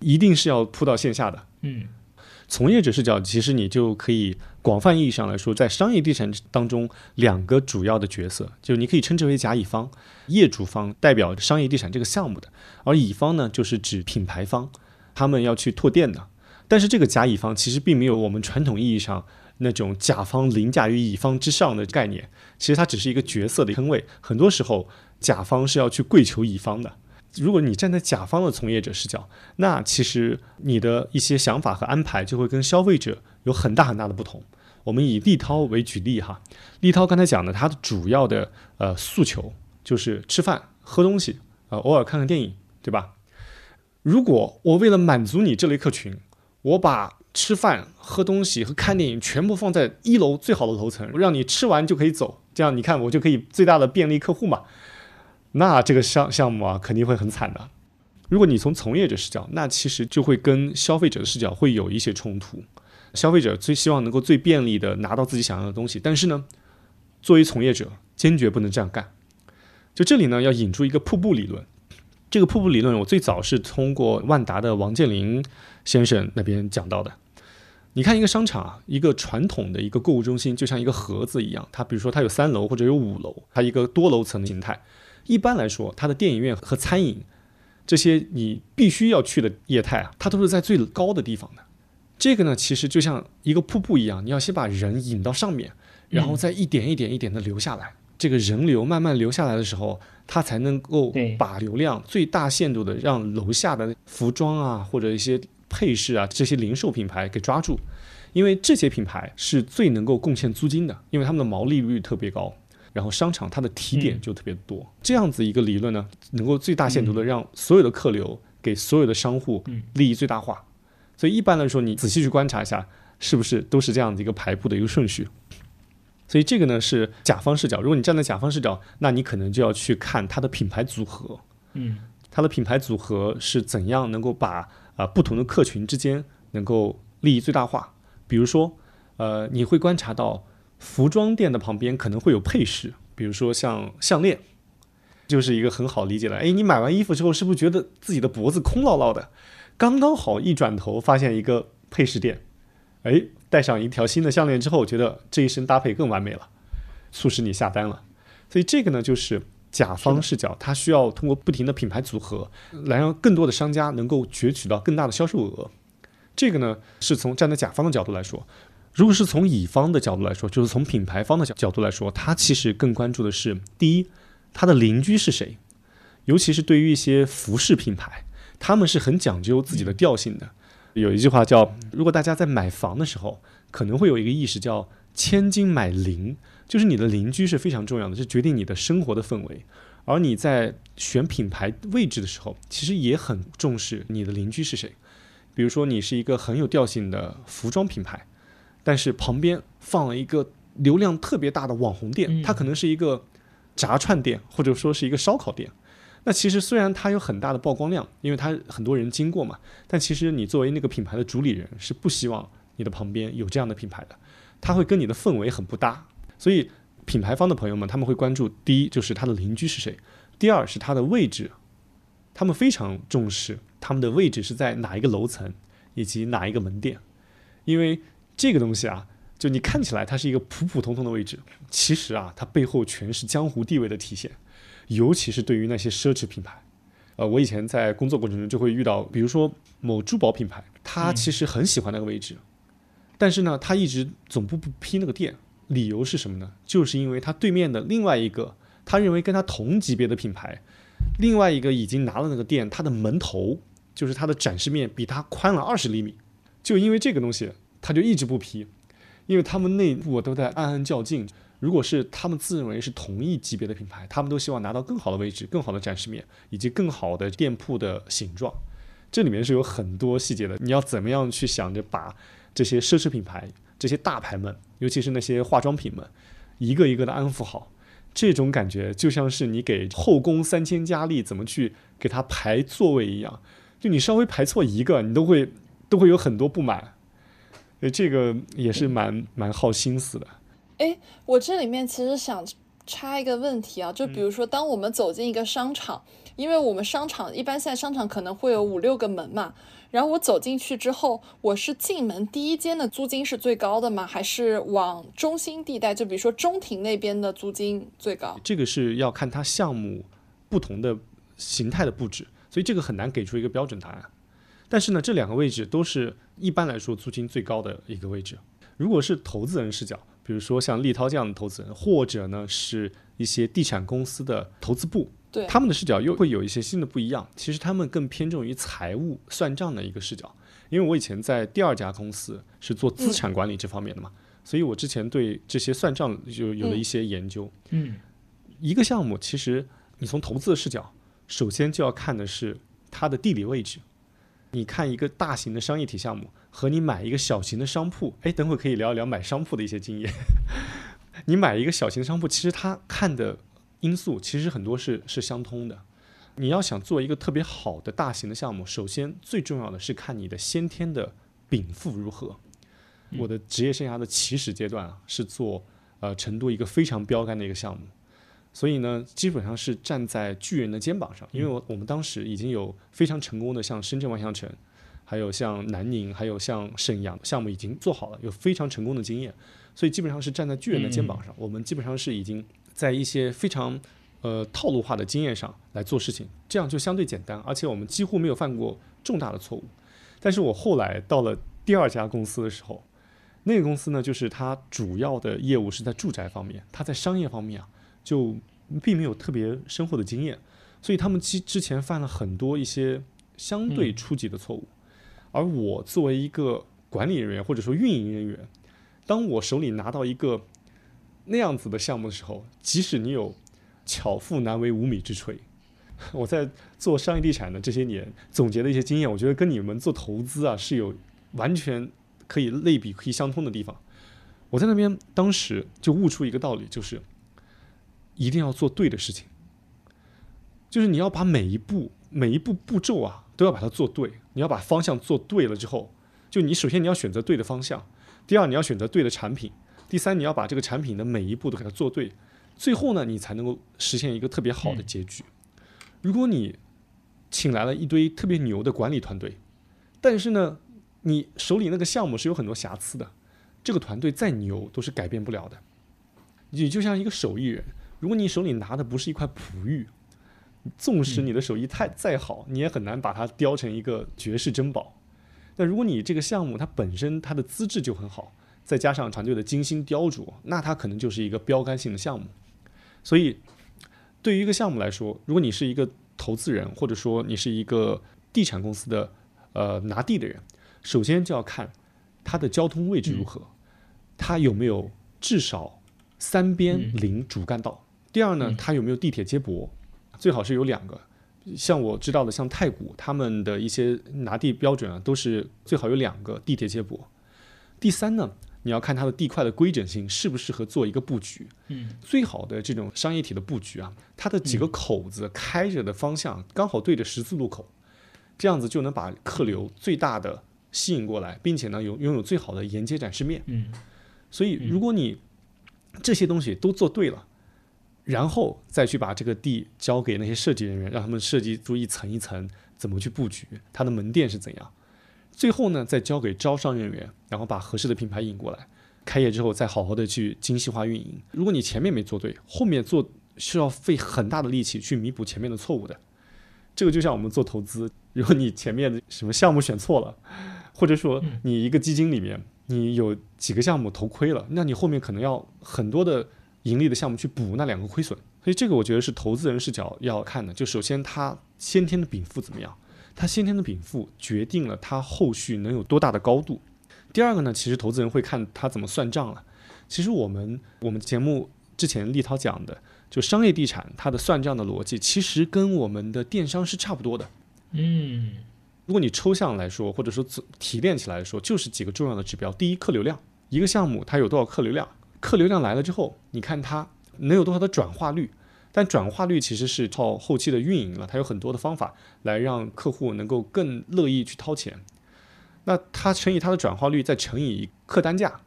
一定是要铺到线下的。嗯，从业者视角，其实你就可以广泛意义上来说，在商业地产当中，两个主要的角色，就是你可以称之为甲乙方，业主方代表商业地产这个项目的，而乙方呢，就是指品牌方。他们要去拓店的，但是这个甲乙方其实并没有我们传统意义上那种甲方凌驾于乙方之上的概念，其实它只是一个角色的称谓。很多时候，甲方是要去跪求乙方的。如果你站在甲方的从业者视角，那其实你的一些想法和安排就会跟消费者有很大很大的不同。我们以立涛为举例哈，立涛刚才讲的，他的主要的呃诉求就是吃饭、喝东西，呃，偶尔看看电影，对吧？如果我为了满足你这类客群，我把吃饭、喝东西和看电影全部放在一楼最好的楼层，让你吃完就可以走，这样你看我就可以最大的便利客户嘛？那这个项项目啊肯定会很惨的。如果你从从业者视角，那其实就会跟消费者的视角会有一些冲突。消费者最希望能够最便利的拿到自己想要的东西，但是呢，作为从业者坚决不能这样干。就这里呢，要引出一个瀑布理论。这个瀑布理论，我最早是通过万达的王健林先生那边讲到的。你看一个商场啊，一个传统的一个购物中心，就像一个盒子一样，它比如说它有三楼或者有五楼，它一个多楼层的形态。一般来说，它的电影院和餐饮这些你必须要去的业态啊，它都是在最高的地方的。这个呢，其实就像一个瀑布一样，你要先把人引到上面，然后再一点一点一点的流下来。这个人流慢慢流下来的时候，它才能够把流量最大限度的让楼下的服装啊或者一些配饰啊这些零售品牌给抓住，因为这些品牌是最能够贡献租金的，因为他们的毛利率特别高，然后商场它的提点就特别多。这样子一个理论呢，能够最大限度的让所有的客流给所有的商户利益最大化。所以一般来说，你仔细去观察一下，是不是都是这样的一个排布的一个顺序？所以这个呢是甲方视角。如果你站在甲方视角，那你可能就要去看它的品牌组合，嗯，它的品牌组合是怎样能够把啊不同的客群之间能够利益最大化。比如说，呃，你会观察到服装店的旁边可能会有配饰，比如说像项链，就是一个很好理解的。哎，你买完衣服之后，是不是觉得自己的脖子空落落的？刚刚好一转头发现一个配饰店，哎。戴上一条新的项链之后，觉得这一身搭配更完美了，促使你下单了。所以这个呢，就是甲方视角，它需要通过不停的品牌组合，来让更多的商家能够攫取到更大的销售额。这个呢，是从站在甲方的角度来说；如果是从乙方的角度来说，就是从品牌方的角角度来说，他其实更关注的是第一，他的邻居是谁，尤其是对于一些服饰品牌，他们是很讲究自己的调性的。有一句话叫：如果大家在买房的时候，可能会有一个意识叫“千金买邻”，就是你的邻居是非常重要的，是决定你的生活的氛围。而你在选品牌位置的时候，其实也很重视你的邻居是谁。比如说，你是一个很有调性的服装品牌，但是旁边放了一个流量特别大的网红店，它可能是一个炸串店，或者说是一个烧烤店。那其实虽然它有很大的曝光量，因为它很多人经过嘛，但其实你作为那个品牌的主理人是不希望你的旁边有这样的品牌的，它会跟你的氛围很不搭。所以品牌方的朋友们他们会关注第一就是他的邻居是谁，第二是他的位置，他们非常重视他们的位置是在哪一个楼层以及哪一个门店，因为这个东西啊，就你看起来它是一个普普通通的位置，其实啊它背后全是江湖地位的体现。尤其是对于那些奢侈品牌，呃，我以前在工作过程中就会遇到，比如说某珠宝品牌，他其实很喜欢那个位置，但是呢，他一直总部不批那个店，理由是什么呢？就是因为他对面的另外一个，他认为跟他同级别的品牌，另外一个已经拿了那个店，他的门头就是它的展示面比他宽了二十厘米，就因为这个东西，他就一直不批，因为他们内部都在暗暗较劲。如果是他们自认为是同一级别的品牌，他们都希望拿到更好的位置、更好的展示面以及更好的店铺的形状。这里面是有很多细节的。你要怎么样去想着把这些奢侈品牌、这些大牌们，尤其是那些化妆品们，一个一个的安抚好？这种感觉就像是你给后宫三千佳丽怎么去给她排座位一样。就你稍微排错一个，你都会都会有很多不满，呃，这个也是蛮蛮耗心思的。哎，我这里面其实想插一个问题啊，就比如说，当我们走进一个商场，因为我们商场一般现在商场可能会有五六个门嘛，然后我走进去之后，我是进门第一间的租金是最高的吗？还是往中心地带，就比如说中庭那边的租金最高？这个是要看它项目不同的形态的布置，所以这个很难给出一个标准答案。但是呢，这两个位置都是一般来说租金最高的一个位置。如果是投资人视角，比如说像立涛这样的投资人，或者呢是一些地产公司的投资部，对他们的视角又会有一些新的不一样。其实他们更偏重于财务算账的一个视角。因为我以前在第二家公司是做资产管理这方面的嘛，所以我之前对这些算账就有了一些研究。嗯，一个项目其实你从投资的视角，首先就要看的是它的地理位置。你看一个大型的商业体项目和你买一个小型的商铺，哎，等会可以聊一聊买商铺的一些经验。你买一个小型的商铺，其实它看的因素其实很多是是相通的。你要想做一个特别好的大型的项目，首先最重要的是看你的先天的禀赋如何。我的职业生涯的起始阶段啊，是做呃成都一个非常标杆的一个项目。所以呢，基本上是站在巨人的肩膀上，因为我我们当时已经有非常成功的像深圳万象城，还有像南宁，还有像沈阳项目已经做好了，有非常成功的经验，所以基本上是站在巨人的肩膀上，我们基本上是已经在一些非常呃套路化的经验上来做事情，这样就相对简单，而且我们几乎没有犯过重大的错误。但是我后来到了第二家公司的时候，那个公司呢，就是它主要的业务是在住宅方面，它在商业方面啊。就并没有特别深厚的经验，所以他们之之前犯了很多一些相对初级的错误。而我作为一个管理人员或者说运营人员，当我手里拿到一个那样子的项目的时候，即使你有巧妇难为无米之炊，我在做商业地产的这些年总结的一些经验，我觉得跟你们做投资啊是有完全可以类比、可以相通的地方。我在那边当时就悟出一个道理，就是。一定要做对的事情，就是你要把每一步每一步步骤啊都要把它做对。你要把方向做对了之后，就你首先你要选择对的方向，第二你要选择对的产品，第三你要把这个产品的每一步都给它做对，最后呢你才能够实现一个特别好的结局。如果你请来了一堆特别牛的管理团队，但是呢你手里那个项目是有很多瑕疵的，这个团队再牛都是改变不了的。你就像一个手艺人。如果你手里拿的不是一块璞玉，纵使你的手艺太再好，你也很难把它雕成一个绝世珍宝。那如果你这个项目它本身它的资质就很好，再加上团队的精心雕琢，那它可能就是一个标杆性的项目。所以，对于一个项目来说，如果你是一个投资人，或者说你是一个地产公司的呃拿地的人，首先就要看它的交通位置如何，它有没有至少三边临主干道。第二呢，它有没有地铁接驳？最好是有两个。像我知道的，像太古他们的一些拿地标准啊，都是最好有两个地铁接驳。第三呢，你要看它的地块的规整性适不适合做一个布局。嗯，最好的这种商业体的布局啊，它的几个口子开着的方向刚好对着十字路口，这样子就能把客流最大的吸引过来，并且呢，有拥有最好的沿街展示面。嗯，所以如果你这些东西都做对了。然后再去把这个地交给那些设计人员，让他们设计出一层一层怎么去布局，它的门店是怎样。最后呢，再交给招商人员，然后把合适的品牌引过来。开业之后再好好的去精细化运营。如果你前面没做对，后面做需要费很大的力气去弥补前面的错误的。这个就像我们做投资，如果你前面的什么项目选错了，或者说你一个基金里面你有几个项目投亏了，那你后面可能要很多的。盈利的项目去补那两个亏损，所以这个我觉得是投资人视角要看的。就首先他先天的禀赋怎么样，他先天的禀赋决定了他后续能有多大的高度。第二个呢，其实投资人会看他怎么算账了。其实我们我们节目之前立涛讲的，就商业地产它的算账的逻辑，其实跟我们的电商是差不多的。嗯，如果你抽象来说，或者说提炼起来说，就是几个重要的指标。第一，客流量，一个项目它有多少客流量。客流量来了之后，你看它能有多少的转化率？但转化率其实是靠后期的运营了，它有很多的方法来让客户能够更乐意去掏钱。那它乘以它的转化率，再乘以客单价，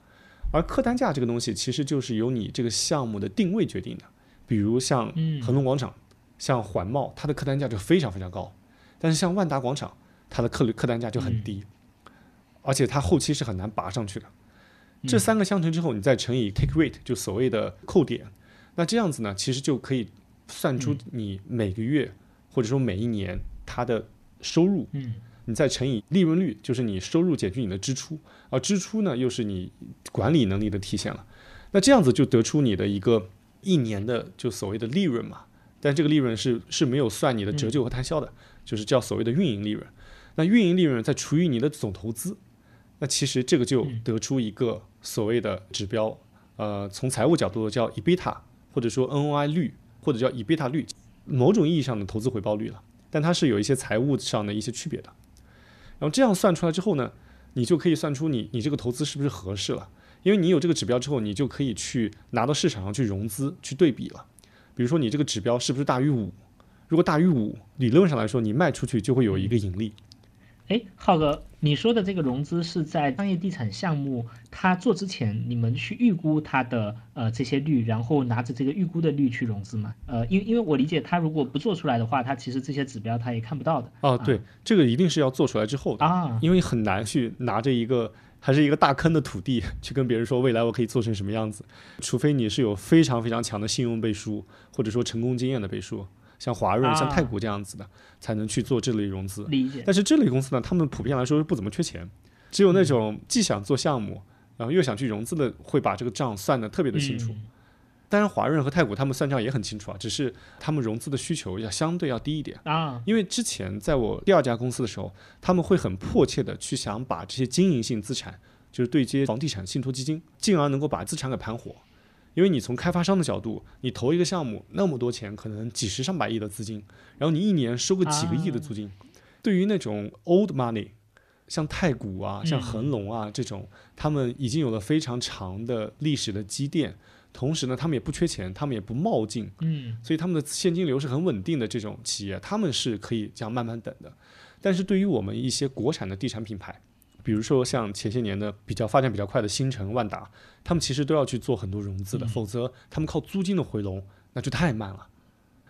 而客单价这个东西其实就是由你这个项目的定位决定的。比如像嗯恒隆广场、像环贸，它的客单价就非常非常高，但是像万达广场，它的客客单价就很低，而且它后期是很难拔上去的。这三个相乘之后，你再乘以 take rate，就所谓的扣点，那这样子呢，其实就可以算出你每个月、或者说每一年它的收入，嗯。你再乘以利润率，就是你收入减去你的支出，而支出呢又是你管理能力的体现了。那这样子就得出你的一个一年的就所谓的利润嘛，但这个利润是是没有算你的折旧和摊销的，就是叫所谓的运营利润。那运营利润再除以你的总投资，那其实这个就得出一个所谓的指标，呃，从财务角度叫 EBITA，或者说 NOI 率或者叫 EBITA 率，某种意义上的投资回报率了，但它是有一些财务上的一些区别的。然后这样算出来之后呢，你就可以算出你你这个投资是不是合适了，因为你有这个指标之后，你就可以去拿到市场上去融资去对比了。比如说你这个指标是不是大于五？如果大于五，理论上来说你卖出去就会有一个盈利。哎，浩哥，你说的这个融资是在商业地产项目它做之前，你们去预估它的呃这些率，然后拿着这个预估的率去融资吗？呃，因为因为我理解，它如果不做出来的话，它其实这些指标它也看不到的哦，对，这个一定是要做出来之后的，啊。因为很难去拿着一个还是一个大坑的土地去跟别人说未来我可以做成什么样子，除非你是有非常非常强的信用背书，或者说成功经验的背书，像华润、像啊太古这样子的，才能去做这类融资。理解，但是这类公司呢，他们普遍来说是不怎么缺钱，只有那种既想做项目，然后又想去融资的，会把这个账算得特别的清楚。嗯当然，华润和太古他们算账也很清楚啊，只是他们融资的需求要相对要低一点。啊，因为之前在我第二家公司的时候，他们会很迫切的去想把这些经营性资产，就是对接房地产信托基金，进而能够把资产给盘活。因为你从开发商的角度，你投一个项目那么多钱，可能几十上百亿的资金，然后你一年收个几个亿的租金，对于那种 old money，像太古啊、像恒隆啊这种，他们已经有了非常长的历史的积淀，同时呢，他们也不缺钱，他们也不冒进，嗯所以他们的现金流是很稳定的。这种企业，他们是可以这样慢慢等的。但是对于我们一些国产的地产品牌，比如说像前些年的比较发展比较快的新城、万达，他们其实都要去做很多融资的，否则他们靠租金的回笼那就太慢了。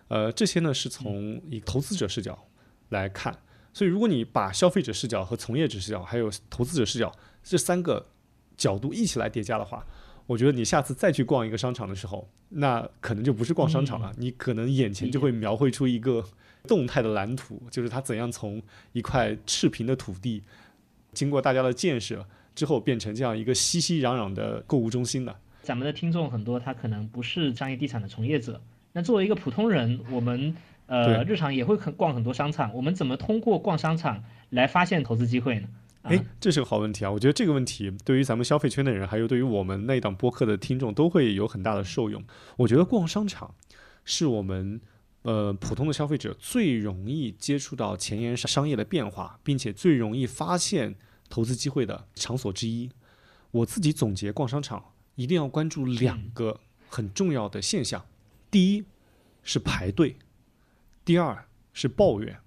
呃，这些呢是从以投资者视角来看，所以如果你把消费者视角和从业者视角还有投资者视角这三个角度一起来叠加的话，我觉得你下次再去逛一个商场的时候，那可能就不是逛商场了，你可能眼前就会描绘出一个动态的蓝图，就是它怎样从一块赤贫的土地，经过大家的建设之后，变成这样一个熙熙攘攘的购物中心的。咱们的听众很多，他可能不是商业地产的从业者。那作为一个普通人，我们呃日常也会很逛很多商场，我们怎么通过逛商场来发现投资机会呢？啊诶，这是个好问题啊！我觉得这个问题对于咱们消费圈的人，还有对于我们那一档播客的听众，都会有很大的受用。我觉得逛商场是我们呃普通的消费者最容易接触到前沿商业的变化，并且最容易发现投资机会的场所之一。我自己总结逛商场一定要关注两个很重要的现象：第一是排队，第二是抱怨。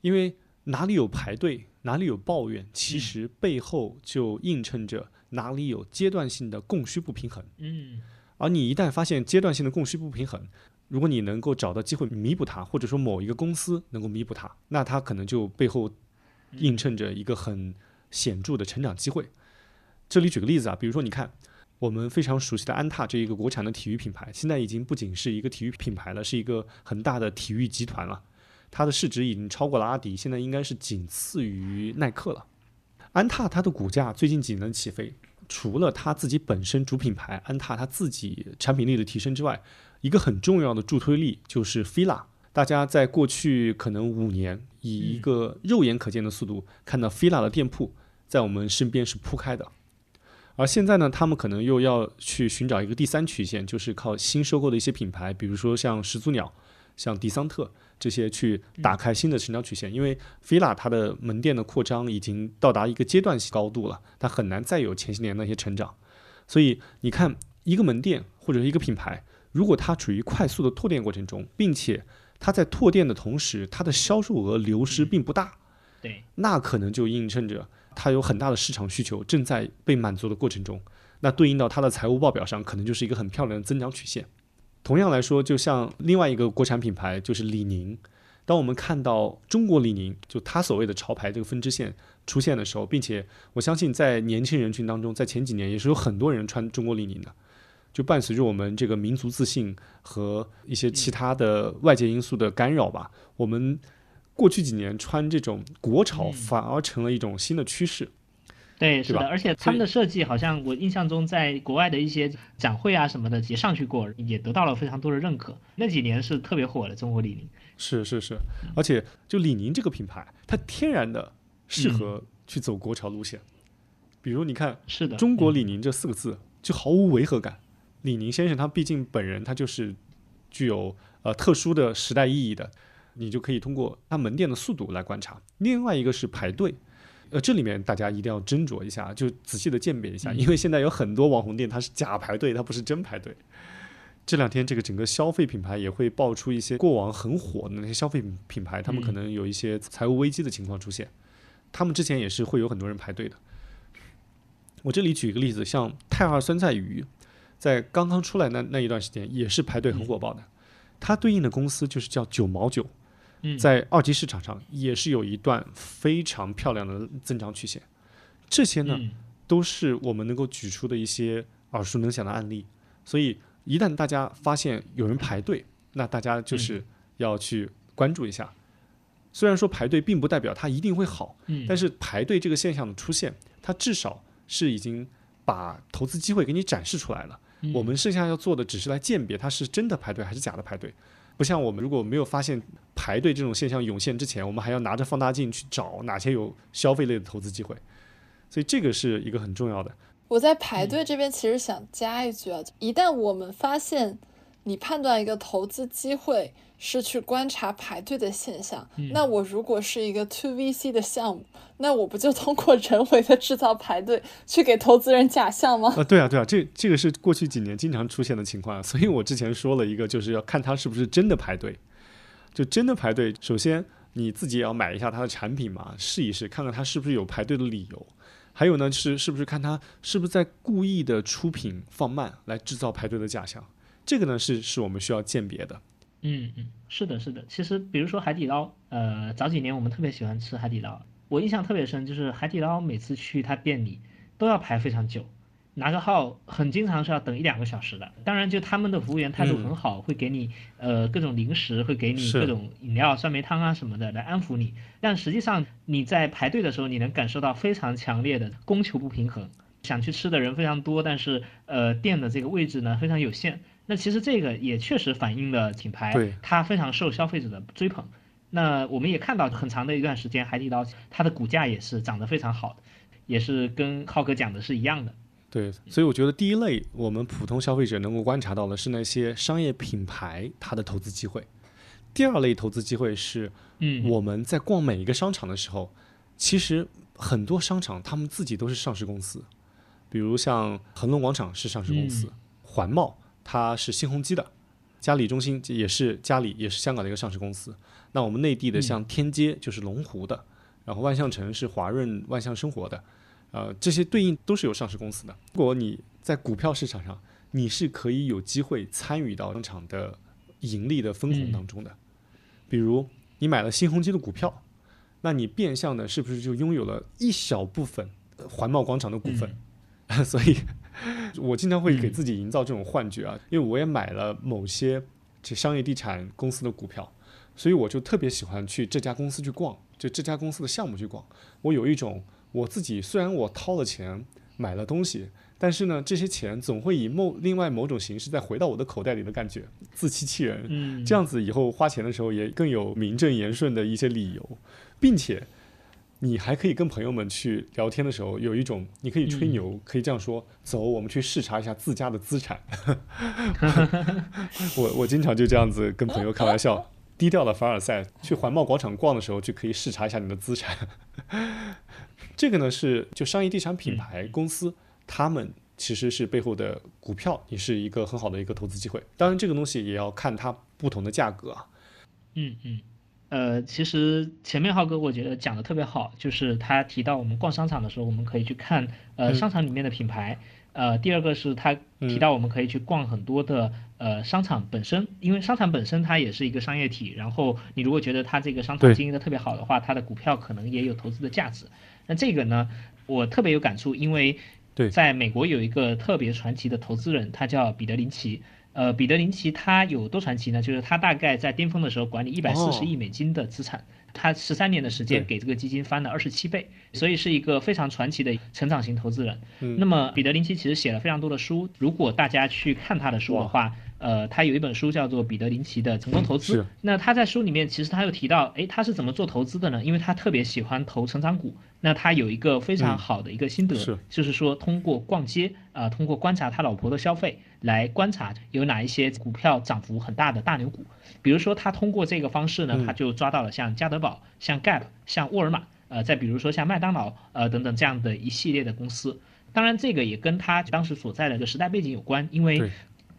因为哪里有排队，哪里有抱怨，其实背后就映衬着哪里有阶段性的供需不平衡。嗯而你一旦发现阶段性的供需不平衡，如果你能够找到机会弥补它，或者说某一个公司能够弥补它，那它可能就背后映衬着一个很显著的成长机会。这里举个例子啊，比如说你看我们非常熟悉的安踏这一个国产的体育品牌，现在已经不仅是一个体育品牌了，是一个很大的体育集团了。它的市值已经超过了阿迪，现在应该是仅次于耐克了。安踏它的股价最近几年起飞，除了它自己本身主品牌安踏它自己产品力的提升之外，一个很重要的助推力就是 fila。大家在过去可能五年，以一个肉眼可见的速度看到 fila 的店铺在我们身边是铺开的，而现在呢，他们可能又要去寻找一个第三曲线，就是靠新收购的一些品牌，比如说像始祖鸟、像迪桑特这些去打开新的成长曲线。因为 fila 它的门店的扩张已经到达一个阶段性高度了，它很难再有前些年那些成长。所以你看，一个门店或者是一个品牌，如果它处于快速的拓店过程中，并且它在拓店的同时，它的销售额流失并不大，对，那可能就映衬着它有很大的市场需求正在被满足的过程中，那对应到它的财务报表上，可能就是一个很漂亮的增长曲线。同样来说，就像另外一个国产品牌就是李宁，当我们看到中国李宁就它所谓的潮牌这个分支线出现的时候，并且我相信在年轻人群当中，在前几年也是有很多人穿中国李宁的。就伴随着我们这个民族自信和一些其他的外界因素的干扰吧，我们过去几年穿这种国潮反而成了一种新的趋势。对，是的，而且他们的设计好像我印象中在国外的一些展会啊什么的也上去过，也得到了非常多的认可。那几年是特别火的中国李宁。是是是，而且就李宁这个品牌，它天然的适合去走国潮路线。比如你看是的，“中国嗯李宁”这四个字，就毫无违和感。李宁先生他毕竟本人他就是具有呃特殊的时代意义的，你就可以通过他门店的速度来观察。另外一个是排队，呃，这里面大家一定要斟酌一下，就仔细的鉴别一下，嗯因为现在有很多网红店它是假排队，它不是真排队。这两天，这个整个消费品牌也会爆出一些过往很火的那些消费品品牌，他们可嗯能有一些财务危机的情况出现，他们之前也是会有很多人排队的。我这里举一个例子，像泰二酸菜鱼，在刚刚出来那那一段时间，也是排队很火爆的。它对应的公司就是叫九毛九，嗯在二级市场上也是有一段非常漂亮的增长曲线。这些呢，嗯都是我们能够举出的一些耳熟能详的案例。所以，一旦大家发现有人排队，那大家就是要去关注一下。虽然说排队并不代表它一定会好，嗯，但是排队这个现象的出现，它至少是已经把投资机会给你展示出来了。嗯我们剩下要做的只是来鉴别它是真的排队还是假的排队。不像我们如果没有发现排队这种现象涌现之前，我们还要拿着放大镜去找哪些有消费类的投资机会。所以这个是一个很重要的。我在排队这边其实想加一句啊，一旦我们发现你判断一个投资机会是去观察排队的现象，那我如果是一个 to VC 的项目，那我不就通过人为的制造排队去给投资人假象吗？啊，对啊，对啊，这这个是过去几年经常出现的情况啊。所以我之前说了一个，就是要看他是不是真的排队。就真的排队，首先你自己也要买一下它的产品嘛，试一试，看看它是不是有排队的理由。还有呢，是是不是看它是不是在故意的出品放慢来制造排队的假象？这个呢是是我们需要鉴别的。嗯嗯，是的，是的。其实比如说海底捞，呃，早几年我们特别喜欢吃海底捞，我印象特别深，就是海底捞每次去他店里都要排非常久，拿个号很经常是要等一两个小时的。当然，就他们的服务员态度很好，会给你呃各种零食，会给你各种饮料、酸梅汤啊什么的来安抚你。但实际上你在排队的时候，你能感受到非常强烈的供求不平衡。想去吃的人非常多，但是呃店的这个位置呢非常有限。那其实这个也确实反映了品牌对它非常受消费者的追捧。那我们也看到很长的一段时间，海底捞它的股价也是涨得非常好的，也是跟浩哥讲的是一样的。对，所以我觉得第一类我们普通消费者能够观察到的是那些商业品牌它的投资机会。第二类投资机会是嗯，我们在逛每一个商场的时候，其实很多商场他们自己都是上市公司，比如像恒隆广场是上市公司，环贸它是新鸿基的，嘉里中心也是嘉里，也是香港的一个上市公司。那我们内地的像天街就是龙湖的，然后万象城是华润万象生活的，呃，这些对应都是有上市公司的。如果你在股票市场上，你是可以有机会参与到商场的盈利的分红当中的。比如你买了新鸿基的股票，那你变相的是不是就拥有了一小部分呃环贸广场的股份？所以，我经常会给自己营造这种幻觉啊，因为我也买了某些这商业地产公司的股票，所以我就特别喜欢去这家公司去逛，就这家公司的项目去逛。我有一种我自己虽然我掏了钱买了东西，但是呢，这些钱总会以某另外某种形式再回到我的口袋里的感觉，自欺欺人。嗯，这样子以后花钱的时候也更有名正言顺的一些理由，并且你还可以跟朋友们去聊天的时候，有一种你可以吹牛，可以这样说：走，我们去视察一下自家的资产。我我经常就这样子跟朋友开玩笑。低调的凡尔赛，去环贸广场逛的时候，就可以视察一下你的资产。这个呢是就商业地产品牌公司，他们其实是背后的股票，也是一个很好的一个投资机会。当然，这个东西也要看它不同的价格啊。嗯嗯，呃，其实前面浩哥我觉得讲的特别好，就是他提到我们逛商场的时候，我们可以去看呃商场里面的品牌。呃，第二个是他提到我们可以去逛很多的呃商场本身，因为商场本身它也是一个商业体。然后你如果觉得它这个商场经营的特别好的话，它的股票可能也有投资的价值。那这个呢，我特别有感触，因为在美国有一个特别传奇的投资人，他叫彼得林奇。呃，彼得林奇他有多传奇呢？就是他大概在巅峰的时候管理一百四十亿美金的资产。他十三年的时间给这个基金翻了二十七倍，所以是一个非常传奇的成长型投资人。那么彼得林奇其实写了非常多的书，如果大家去看他的书的话，呃，他有一本书叫做《彼得林奇的成功投资》。那他在书里面其实他又提到，哎，他是怎么做投资的呢？因为他特别喜欢投成长股。那他有一个非常好的一个心得，就是说通过逛街啊，通过观察他老婆的消费来观察有哪一些股票涨幅很大的大牛股。比如说他通过这个方式呢，他就抓到了像加德堡、像 Gap、像沃尔玛，呃，再比如说像麦当劳，呃等等这样的一系列的公司。当然，这个也跟他当时所在的一个时代背景有关，因为。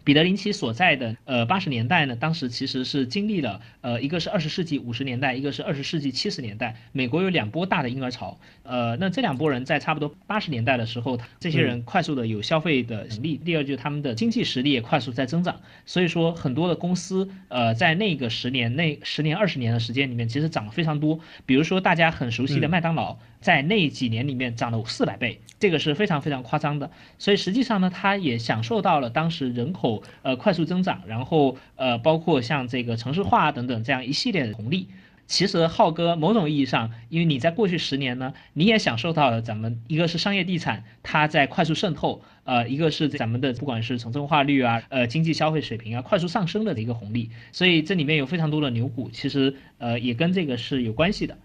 彼得林奇所在的呃八十年代呢，当时其实是经历了呃一个是二十世纪五十年代，一个是二十世纪七十年代，美国有两波大的婴儿潮。呃，那这两波人在差不多八十年代的时候，这些人快速的有消费的能力，第二就是他们的经济实力也快速在增长。所以说很多的公司呃在那个十年那十年二十年的时间里面，其实涨了非常多。比如说大家很熟悉的麦当劳。在那几年里面涨了四百倍，这个是非常非常夸张的。所以实际上呢，它也享受到了当时人口呃快速增长，然后呃包括像这个城市化等等这样一系列的红利。其实浩哥某种意义上，因为你在过去十年呢，你也享受到了咱们一个是商业地产它在快速渗透，呃一个是咱们的不管是城镇化率啊，呃经济消费水平啊快速上升的一个红利。所以这里面有非常多的牛股，其实呃也跟这个是有关系的。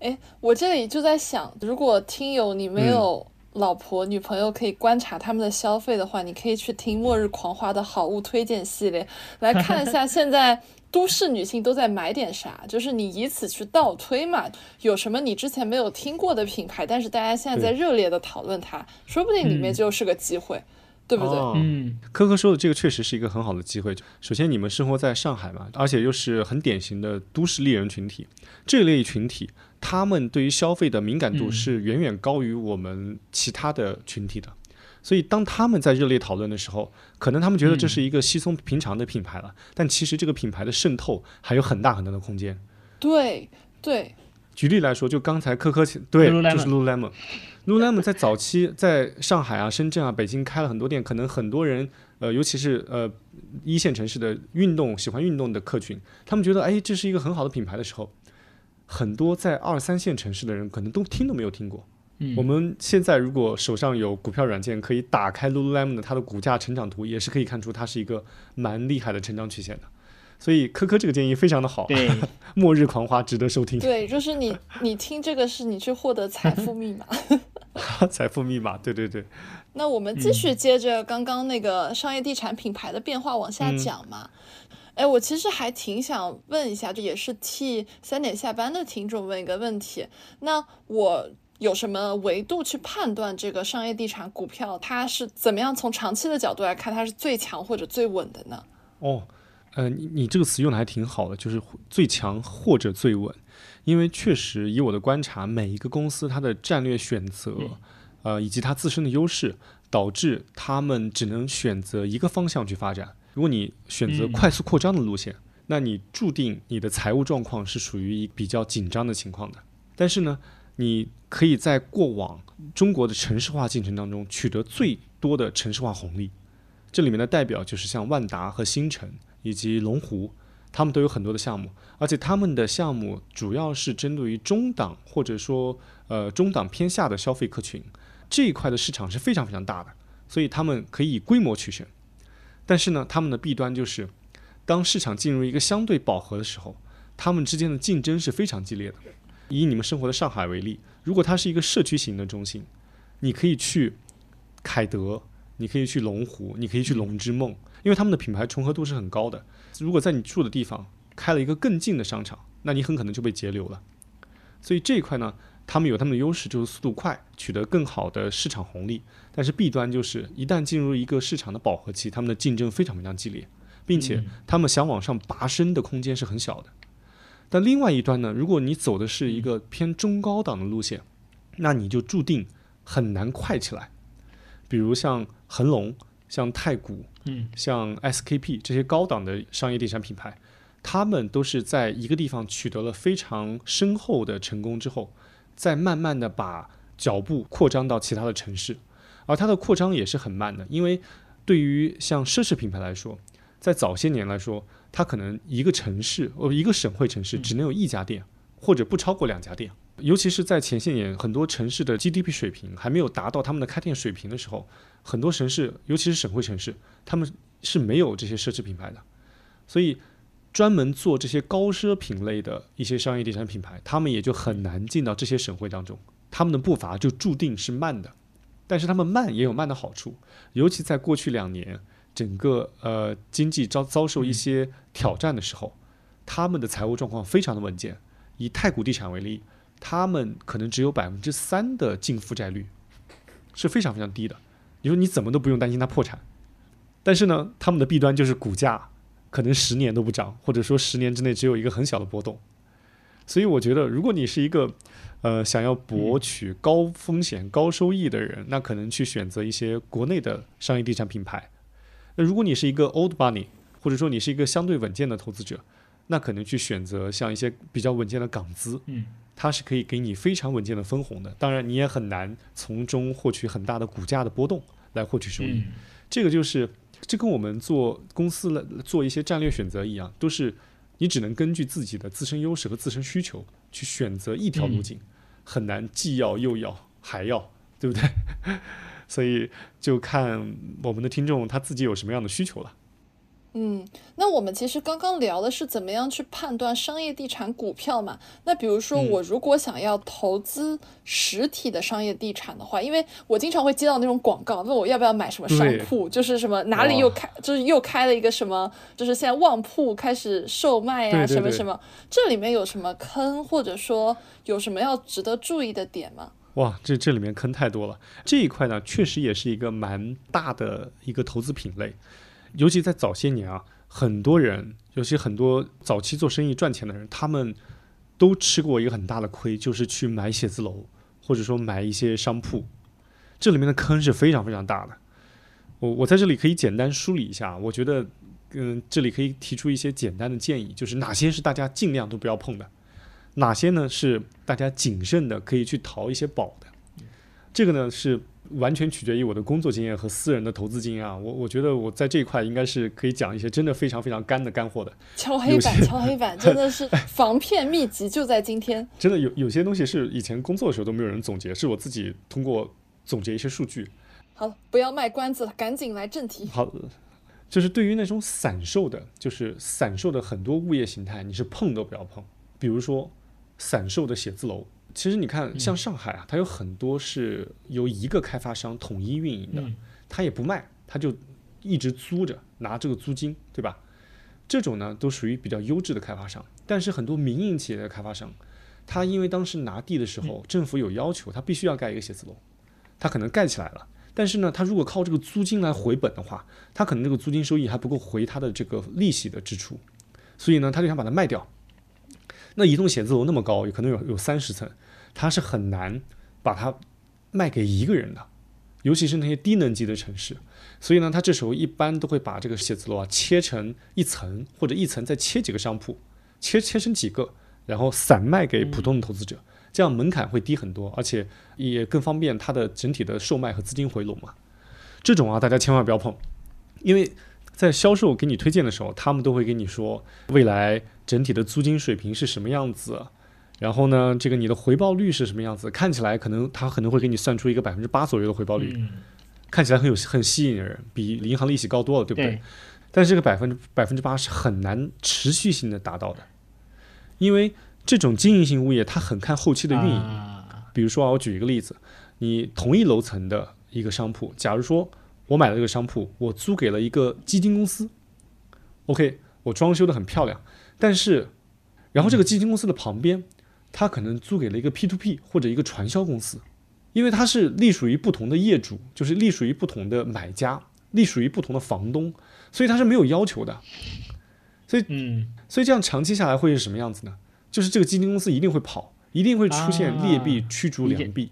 哎，我这里就在想，如果听友你没有老婆、女朋友可以观察他们的消费的话，你可以去听《末日狂花》的好物推荐系列，来看一下现在都市女性都在买点啥，就是你以此去倒推嘛，有什么你之前没有听过的品牌，但是大家现在在热烈的讨论它，说不定里面就是个机会。对不对？嗯，科科说的这个确实是一个很好的机会。首先，你们生活在上海嘛，而且又是很典型的都市丽人群体，这类群体，他们对于消费的敏感度是远远高于我们其他的群体的。所以，当他们在热烈讨论的时候，可能他们觉得这是一个稀松平常的品牌了，但其实这个品牌的渗透还有很大很大的空间。对对。举例来说，就刚才科科对，就是 Lululemon，Lululemon 在早期在上海啊、深圳啊、北京开了很多店，可能很多人，呃，尤其是呃一线城市的运动喜欢运动的客群，他们觉得哎这是一个很好的品牌的时候，很多在二三线城市的人可能都听都没有听过。我们现在如果手上有股票软件，可以打开 Lululemon 的它的股价成长图，也是可以看出它是一个蛮厉害的成长曲线的。所以科科这个建议非常的好，对，末日狂花值得收听。对，就是你你听这个是你去获得财富密码，财富密码，对对对。那我们继续接着刚刚那个商业地产品牌的变化往下讲嘛。哎，我其实还挺想问一下，这也是替三点下班的听众问一个问题。那我有什么维度去判断这个商业地产股票它是怎么样从长期的角度来看它是最强或者最稳的呢？哦。呃，你你这个词用的还挺好的，就是最强或者最稳，因为确实以我的观察，每一个公司它的战略选择，呃，以及它自身的优势，导致他们只能选择一个方向去发展。如果你选择快速扩张的路线，那你注定你的财务状况是属于一比较紧张的情况的。但是呢，你可以在过往中国的城市化进程当中取得最多的城市化红利，这里面的代表就是像万达和新城。以及龙湖，他们都有很多的项目，而且他们的项目主要是针对于中档或者说呃中档偏下的消费客群，这一块的市场是非常非常大的，所以他们可以以规模取胜。但是呢，他们的弊端就是，当市场进入一个相对饱和的时候，他们之间的竞争是非常激烈的。以你们生活的上海为例，如果它是一个社区型的中心，你可以去凯德，你可以去龙湖，你可以去龙之梦。因为他们的品牌重合度是很高的，如果在你住的地方开了一个更近的商场，那你很可能就被截流了。所以这一块呢，他们有他们的优势，就是速度快，取得更好的市场红利。但是弊端就是，一旦进入一个市场的饱和期，他们的竞争非常非常激烈，并且他们想往上拔升的空间是很小的。但另外一端呢，如果你走的是一个偏中高档的路线，那你就注定很难快起来。比如像恒隆、像太古、嗯像 SKP 这些高档的商业地产品牌，他们都是在一个地方取得了非常深厚的成功之后，再慢慢的把脚步扩张到其他的城市，而它的扩张也是很慢的，因为对于像奢侈品牌来说，在早些年来说，它可能一个城市呃一个省会城市只能有一家店，或者不超过两家店。尤其是在前些年，很多城市的 GDP 水平还没有达到他们的开店水平的时候，很多城市，尤其是省会城市，他们是没有这些奢侈品牌的。所以，专门做这些高奢品类的一些商业地产品牌，他们也就很难进到这些省会当中，他们的步伐就注定是慢的。但是他们慢也有慢的好处，尤其在过去两年，整个呃经济遭遭受一些挑战的时候，他们的财务状况非常的稳健。以太古地产为例，他们可能只有百分之三的净负债率，是非常非常低的。你说你怎么都不用担心它破产，但是呢，他们的弊端就是股价可能十年都不涨，或者说十年之内只有一个很小的波动。所以我觉得，如果你是一个呃想要博取高风险高收益的人，那可能去选择一些国内的商业地产品牌。那如果你是一个 old money，或者说你是一个相对稳健的投资者，那可能去选择像一些比较稳健的港资，嗯，它是可以给你非常稳健的分红的。当然，你也很难从中获取很大的股价的波动来获取收益。嗯这个就是这跟我们做公司了做一些战略选择一样，都是你只能根据自己的自身优势和自身需求去选择一条路径，很难既要又要还要，对不对？所以就看我们的听众他自己有什么样的需求了。嗯，那我们其实刚刚聊的是怎么样去判断商业地产股票嘛？那比如说嗯我如果想要投资实体的商业地产的话，因为我经常会接到那种广告，问我要不要买什么商铺，就是什么哪里又开，就是又开了一个什么，就是现在旺铺开始售卖啊，对对对什么什么，这里面有什么坑，或者说有什么要值得注意的点吗？哇，这这里面坑太多了。这一块呢，确实也是一个蛮大的一个投资品类，尤其在早些年啊，很多人，尤其很多早期做生意赚钱的人，他们都吃过一个很大的亏，就是去买写字楼，或者说买一些商铺，这里面的坑是非常非常大的。我我在这里可以简单梳理一下，我觉得，嗯，这里可以提出一些简单的建议，就是哪些是大家尽量都不要碰的。哪些呢是大家谨慎的可以去淘一些宝的？这个呢是完全取决于我的工作经验和私人的投资经验啊。我我觉得我在这一块应该是可以讲一些真的非常非常干的干货的。敲黑板，敲黑板，真的是防骗秘籍就在今天。真的有有些东西是以前工作的时候都没有人总结，是我自己通过总结一些数据。好了，不要卖关子了，赶紧来正题。好，就是对于那种散售的，就是散售的很多物业形态，你是碰都不要碰。比如说散售的写字楼，其实你看像上海啊，它有很多是由一个开发商统一运营的，嗯他也不卖，他就一直租着拿这个租金，对吧？这种呢都属于比较优质的开发商，但是很多民营企业的开发商，他因为当时拿地的时候，政府有要求，他必须要盖一个写字楼，他可能盖起来了。但是呢，他如果靠这个租金来回本的话，他可能这个租金收益还不够回他的这个利息的支出，所以呢，他就想把它卖掉。那一栋写字楼那么高，有可能有有三十层，他是很难把它卖给一个人的，尤其是那些低能级的城市。所以呢，他这时候一般都会把这个写字楼啊切成一层，或者一层再切几个商铺，切切成几个，然后散卖给普通的投资者，这样门槛会低很多，而且也更方便它的整体的售卖和资金回笼嘛。这种啊，大家千万不要碰，因为在销售给你推荐的时候，他们都会跟你说未来整体的租金水平是什么样子，然后呢，这个你的回报率是什么样子，看起来可能他可能会给你算出一个百分之八左右的回报率，嗯，看起来很有很吸引人，比银行利息高多了，对不对？对，但是这个百分之百分之八是很难持续性的达到的，因为这种经营性物业它很看后期的运营。啊。比如说啊，我举一个例子，你同一楼层的一个商铺，假如说我买了这个商铺，我租给了一个基金公司，OK，我装修的很漂亮，但是，然后这个基金公司的旁边，他可能租给了一个 P to P 或者一个传销公司，因为它是隶属于不同的业主，就是隶属于不同的买家，隶属于不同的房东，所以它是没有要求的，所以嗯，所以这样长期下来会是什么样子呢？就是这个基金公司一定会跑，一定会出现劣币驱逐良币，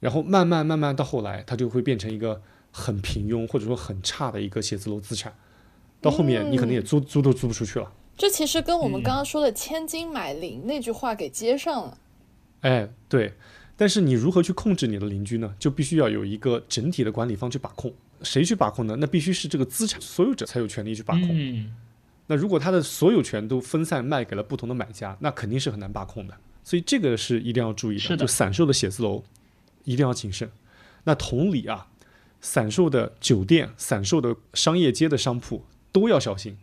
然后慢慢慢慢到后来，它就会变成一个很平庸或者说很差的一个写字楼资产，到后面你可能也租租都租不出去了。这其实跟我们刚刚说的“千金买邻”那句话给接上了。哎，对。但是你如何去控制你的邻居呢？就必须要有一个整体的管理方去把控。谁去把控呢？那必须是这个资产所有者才有权利去把控。嗯，那如果他的所有权都分散卖给了不同的买家，那肯定是很难把控的。所以这个是一定要注意的。的就散售的写字楼一定要谨慎。那同理啊，散售的酒店、散售的商业街的商铺都要小心。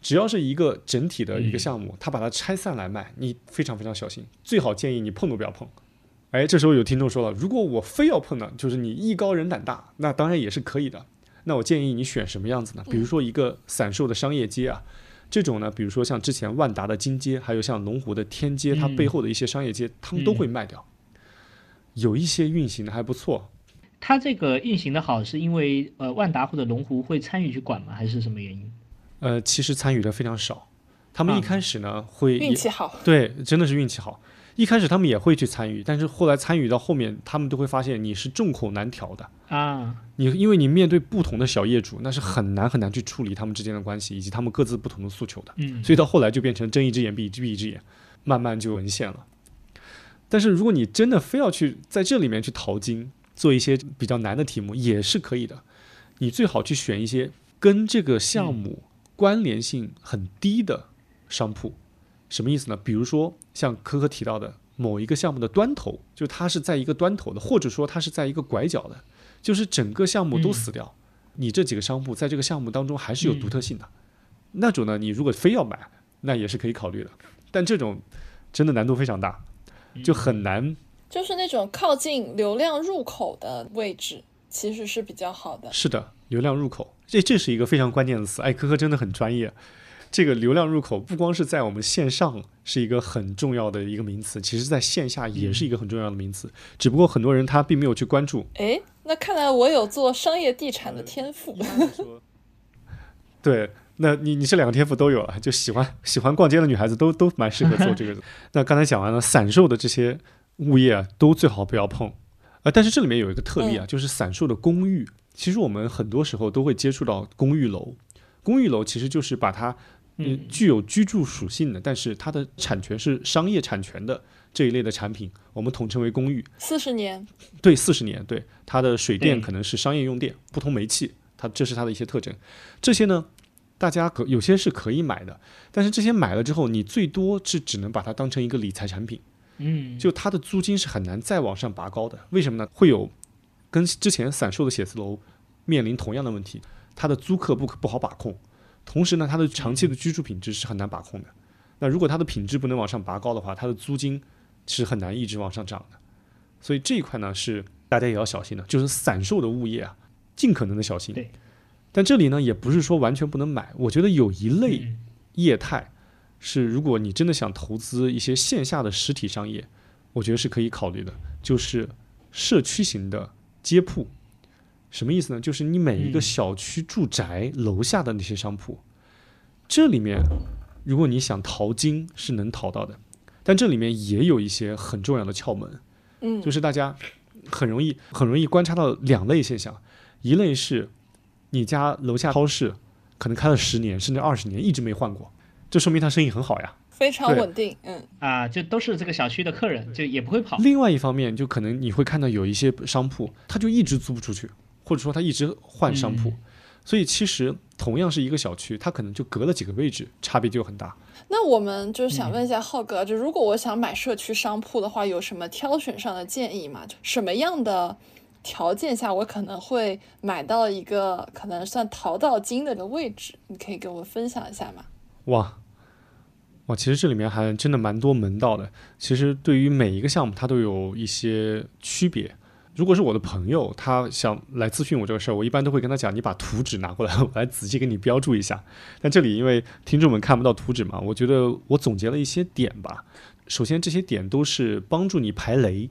只要是一个整体的一个项目，他把它拆散来卖，你非常非常小心，最好建议你碰都不要碰。哎，这时候有听众说了，如果我非要碰呢，就是你艺高人胆大，那当然也是可以的。那我建议你选什么样子呢？比如说一个散售的商业街啊，这种呢，比如说像之前万达的金街，还有像龙湖的天街，它背后的一些商业街，他们都会卖掉。有一些运行的还不错，它这个运行的好，是因为呃万达或者龙湖会参与去管吗？还是什么原因？呃，其实参与的非常少。他们一啊开始呢会运气好，对，真的是运气好。一开始他们也会去参与，但是后来参与到后面，他们都会发现你是众口难调的。啊，你因为你面对不同的小业主，那是很难很难去处理他们之间的关系，以及他们各自不同的诉求的。嗯，所以到后来就变成睁一只眼闭一只闭一只眼，慢慢就沦陷了。但是如果你真的非要去在这里面去淘金，做一些比较难的题目也是可以的。你最好去选一些跟这个项目关联性很低的商铺。什么意思呢？比如说像科科提到的某一个项目的端头，就它是在一个端头的，或者说它是在一个拐角的，就是整个项目都死掉，你这几个商铺在这个项目当中还是有独特性的。那种呢，你如果非要买，那也是可以考虑的。但这种真的难度非常大，就很难。就是那种靠近流量入口的位置，其实是比较好的。是的，流量入口，这这是一个非常关键的词。哎，科科真的很专业。这个流量入口不光是在我们线上是一个很重要的一个名词，其实在线下也是一个很重要的名词。只不过很多人他并没有去关注。哎，那看来我有做商业地产的天赋。对，那你你这两个天赋都有了，就喜欢喜欢逛街的女孩子都都蛮适合做这个的。那刚才讲完了，散售的这些物业啊，都最好不要碰。呃，但是这里面有一个特例啊，就是散售的公寓。其实我们很多时候都会接触到公寓楼，公寓楼其实就是把它嗯具有居住属性的，但是它的产权是商业产权的这一类的产品，我们统称为公寓。四十年，对，四十年，对它的水电可能是商业用电，不同煤气，它这是它的一些特征。这些呢，大家可有些是可以买的，但是这些买了之后，你最多是只能把它当成一个理财产品，嗯，就它的租金是很难再往上拔高的。为什么呢？会有跟之前散售的写字楼面临同样的问题，它的租客不不好把控，同时呢，它的长期的居住品质是很难把控的。那如果它的品质不能往上拔高的话，它的租金是很难一直往上涨的。所以这一块呢是大家也要小心的，就是散售的物业啊，尽可能的小心。但这里呢也不是说完全不能买，我觉得有一类嗯业态是，如果你真的想投资一些线下的实体商业，我觉得是可以考虑的，就是社区型的街铺。什么意思呢？就是你每一个嗯小区住宅楼下的那些商铺，这里面如果你想淘金是能淘到的，但这里面也有一些很重要的窍门。嗯，就是大家很容易很容易观察到两类现象，一类是你家楼下超市可能开了十年甚至二十年一直没换过，这说明他生意很好呀。非常稳定。嗯，啊，就都是这个小区的客人，就也不会跑。另外一方面，就可能你会看到有一些商铺，他就一直租不出去，或者说他一直换商铺，嗯所以其实同样是一个小区，它可能就隔了几个位置，差别就很大。那我们就是想问一下浩哥，就如果我想买社区商铺的话，有什么挑选上的建议吗？就什么样的条件下我可能会买到一个可能算淘到金的一个位置？你可以给我分享一下吗？哇，哇，其实这里面还真的蛮多门道的。其实对于每一个项目，它都有一些区别。如果是我的朋友，他想来咨询我这个事儿，我一般都会跟他讲，你把图纸拿过来，我来仔细给你标注一下。但这里因为听众们看不到图纸嘛，我觉得我总结了一些点吧。首先，这些点都是帮助你排雷，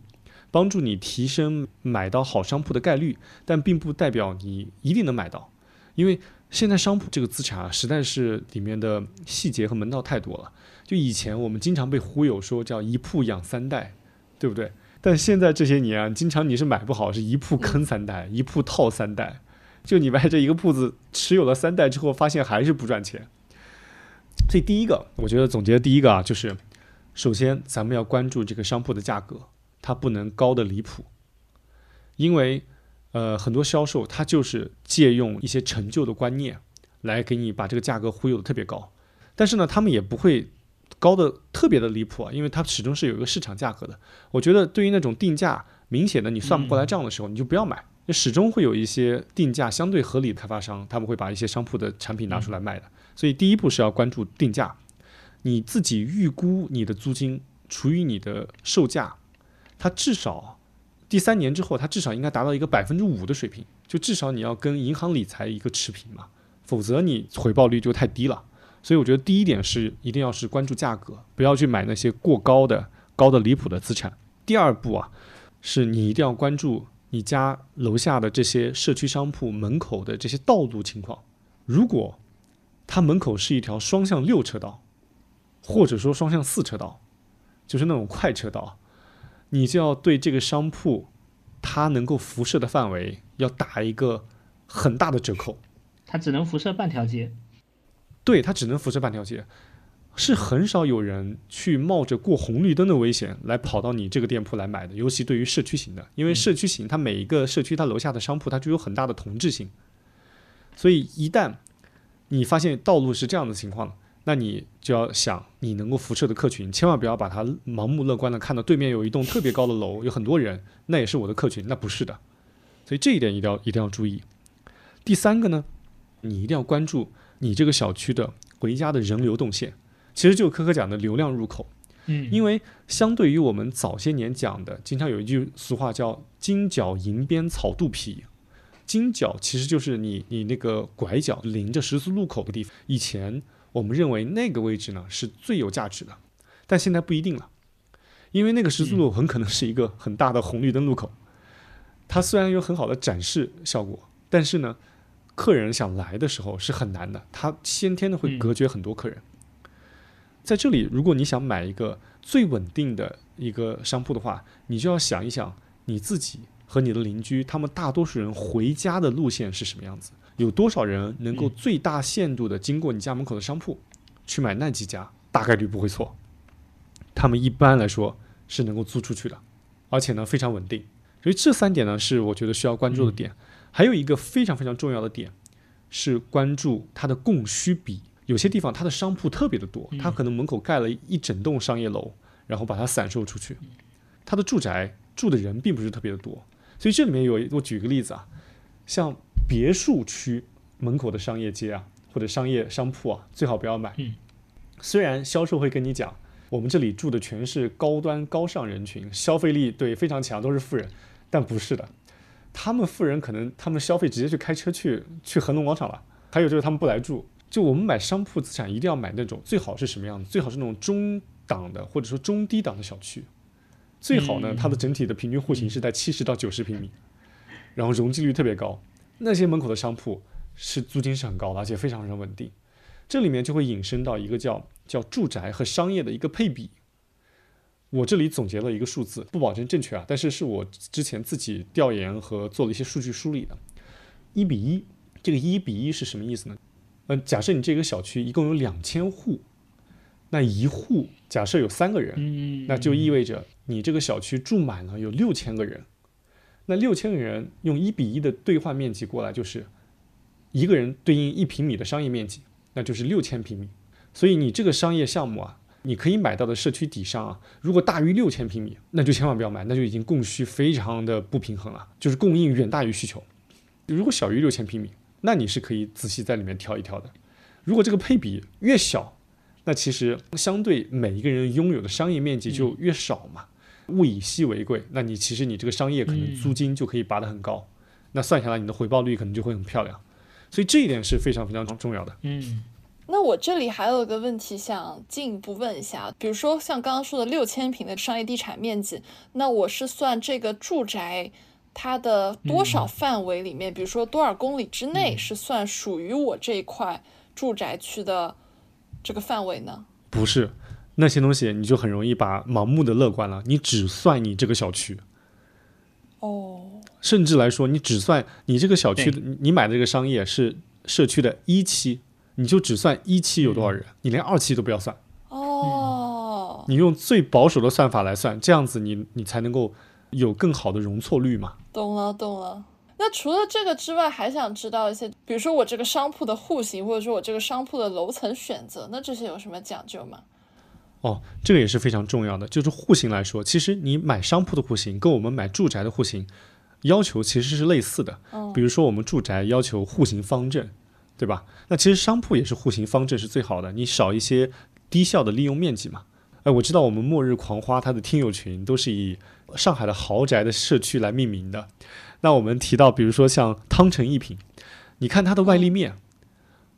帮助你提升买到好商铺的概率，但并不代表你一定能买到，因为现在商铺这个资产啊，实在是里面的细节和门道太多了。就以前我们经常被忽悠说叫一铺养三代，对不对？但现在这些年啊，经常你是买不好，是一铺坑三代，一铺套三代。就你卖这一个铺子，持有了三代之后，发现还是不赚钱。所以第一个，我觉得总结的第一个啊，就是首先咱们要关注这个商铺的价格，它不能高的离谱，因为呃很多销售他就是借用一些陈旧的观念来给你把这个价格忽悠的特别高，但是呢，他们也不会。高的特别的离谱啊，因为它始终是有一个市场价格的。我觉得对于那种定价明显的你算不过来账的时候，你就不要买。始终会有一些定价相对合理的开发商，他们会把一些商铺的产品拿出来卖的。所以第一步是要关注定价，你自己预估你的租金除以你的售价，它至少第三年之后，它至少应该达到一个百分之五的水平，就至少你要跟银行理财一个持平嘛，否则你回报率就太低了。所以我觉得第一点是一定要是关注价格，不要去买那些过高的、高的离谱的资产。第二步啊，是你一定要关注你家楼下的这些社区商铺门口的这些道路情况。如果它门口是一条双向六车道，或者说双向四车道，就是那种快车道，你就要对这个商铺它能够辐射的范围要打一个很大的折扣。它只能辐射半条街。对，它只能辐射半条街，是很少有人去冒着过红绿灯的危险来跑到你这个店铺来买的。尤其对于社区型的，因为社区型它每一个社区它楼下的商铺它具有很大的同质性，所以一旦你发现道路是这样的情况，那你就要想你能够辐射的客群，千万不要把它盲目乐观的看到对面有一栋特别高的楼，有很多人，那也是我的客群，那不是的。所以这一点一定要一定要注意。第三个呢，你一定要关注。你这个小区的回家的人流动线，其实就科科讲的流量入口，嗯，因为相对于我们早些年讲的，经常有一句俗话叫“金角银边草肚皮”，金角其实就是你你那个拐角临着十字路口的地方。以前我们认为那个位置呢是最有价值的，但现在不一定了，因为那个十字路很可能是一个很大的红绿灯路口，它虽然有很好的展示效果，但是呢。客人想来的时候是很难的，他先天的会隔绝很多客人。在这里，如果你想买一个最稳定的一个商铺的话，你就要想一想你自己和你的邻居，他们大多数人回家的路线是什么样子，有多少人能够最大限度的经过你家门口的商铺去买那几家，大概率不会错。他们一般来说是能够租出去的，而且呢非常稳定。所以这三点呢是我觉得需要关注的点。还有一个非常非常重要的点，是关注它的供需比。有些地方它的商铺特别的多，它可能门口盖了一整栋商业楼，然后把它散售出去。它的住宅住的人并不是特别的多，所以这里面有我举个例子啊，像别墅区门口的商业街啊，或者商业商铺啊，最好不要买。虽然销售会跟你讲，我们这里住的全是高端高尚人群，消费力对非常强，都是富人，但不是的。他们富人可能他们消费直接去开车去去恒隆广场了，还有就是他们不来住。就我们买商铺资产一定要买那种最好是什么样子？最好是那种中档的或者说中低档的小区，最好呢它的整体的平均户型是在七十到九十平米，然后容积率特别高。那些门口的商铺是租金是很高的，而且非常非常稳定。这里面就会引申到一个叫叫住宅和商业的一个配比。我这里总结了一个数字，不保证正确啊，但是是我之前自己调研和做了一些数据梳理的，一比一。这个一比一是什么意思呢？嗯，假设你这个小区一共有两千户，那一户假设有三个人，那就意味着你这个小区住满了有六千个人。那六千个人用一比一的兑换面积过来，就是一个人对应一平米的商业面积，那就是六千平米。所以你这个商业项目啊。你可以买到的社区底商啊，如果大于六千平米，那就千万不要买，那就已经供需非常的不平衡了，就是供应远大于需求。如果小于六千平米，那你是可以仔细在里面挑一挑的。如果这个配比越小，那其实相对每一个人拥有的商业面积就越少嘛。物以稀为贵，那你其实你这个商业可能租金就可以拔得很高，那算下来你的回报率可能就会很漂亮。所以这一点是非常非常重要的。嗯。那我这里还有一个问题想进一步问一下，比如说像刚刚说的六千平的商业地产面积，那我是算这个住宅它的多少范围里面，比如说多少公里之内是算属于我这一块住宅区的这个范围呢？不是，那些东西你就很容易把盲目的乐观了，你只算你这个小区，哦，甚至来说，你只算你这个小区你买的这个商业是社区的一期，你就只算一期有多少人，你连二期都不要算，哦，你用最保守的算法来算，这样子你你才能够有更好的容错率嘛。懂了懂了。那除了这个之外，还想知道一些，比如说我这个商铺的户型，或者说我这个商铺的楼层选择，那这些有什么讲究吗？哦，这个也是非常重要的。就是户型来说，其实你买商铺的户型跟我们买住宅的户型要求其实是类似的。嗯比如说我们住宅要求户型方正，对吧？那其实商铺也是户型方正是最好的，你少一些低效的利用面积嘛。哎，我知道我们末日狂花它的听友群都是以上海的豪宅的社区来命名的。那我们提到，比如说像汤臣一品，你看它的外立面，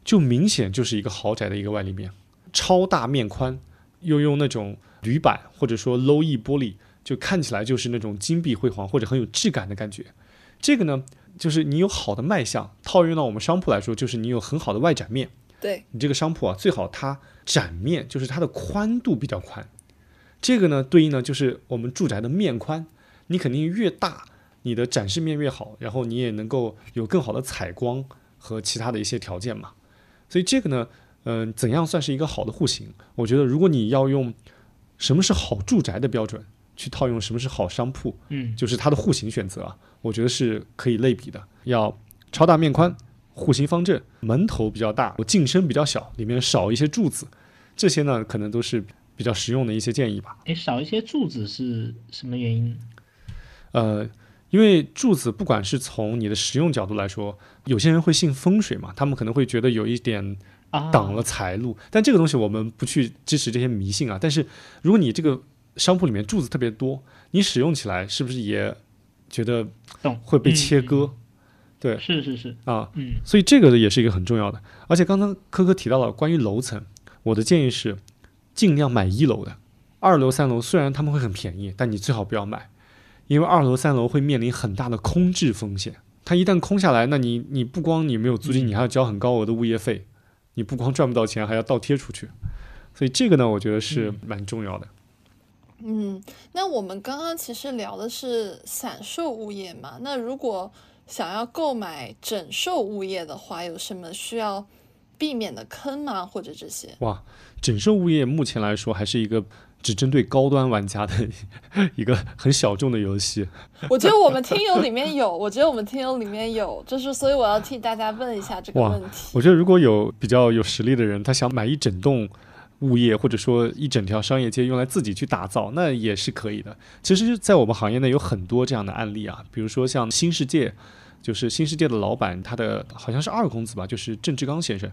就明显就是一个豪宅的一个外立面，超大面宽，又用那种铝板或者说 low E 玻璃，就看起来就是那种金碧辉煌或者很有质感的感觉。这个呢，就是你有好的卖相，套用到我们商铺来说，就是你有很好的外展面。对，你这个商铺啊，最好它展面就是它的宽度比较宽。这个呢，对应呢就是我们住宅的面宽，你肯定越大，你的展示面越好，然后你也能够有更好的采光和其他的一些条件嘛。所以这个呢，嗯、怎样算是一个好的户型？我觉得如果你要用什么是好住宅的标准去套用什么是好商铺，嗯，就是它的户型选择啊，我觉得是可以类比的，要超大面宽，户型方正，门头比较大，进深比较小，里面少一些柱子，这些呢可能都是比较实用的一些建议吧。诶，少一些柱子是什么原因？呃，因为柱子不管是从你的实用角度来说，有些人会信风水嘛，他们可能会觉得有一点啊，挡了财路，但这个东西我们不去支持这些迷信啊。但是如果你这个商铺里面柱子特别多，你使用起来是不是也觉得会被嗯切割、对是是是，啊？嗯所以这个也是一个很重要的。而且刚刚科科提到了关于楼层，我的建议是尽量买一楼的，二楼、三楼虽然他们会很便宜，但你最好不要买，因为二楼、三楼会面临很大的空置风险。它一旦空下来，那你你不光你没有租金，嗯你还要交很高额的物业费，你不光赚不到钱，还要倒贴出去。所以这个呢，我觉得是嗯蛮重要的。嗯，那我们刚刚其实聊的是散售物业嘛，那如果想要购买整售物业的话，有什么需要避免的坑吗？或者这些？哇，整售物业目前来说还是一个只针对高端玩家的一 个很小众的游戏。我觉得我们听友里面 有，我觉得我们听友里面有，就是所以我要替大家问一下这个问题。我觉得如果有比较有实力的人，他想买一整栋物业，或者说一整条商业街用来自己去打造，那也是可以的。其实，在我们行业内有很多这样的案例啊，比如说像新世界，就是新世界的老板，他的好像是二公子吧，就是郑志刚先生，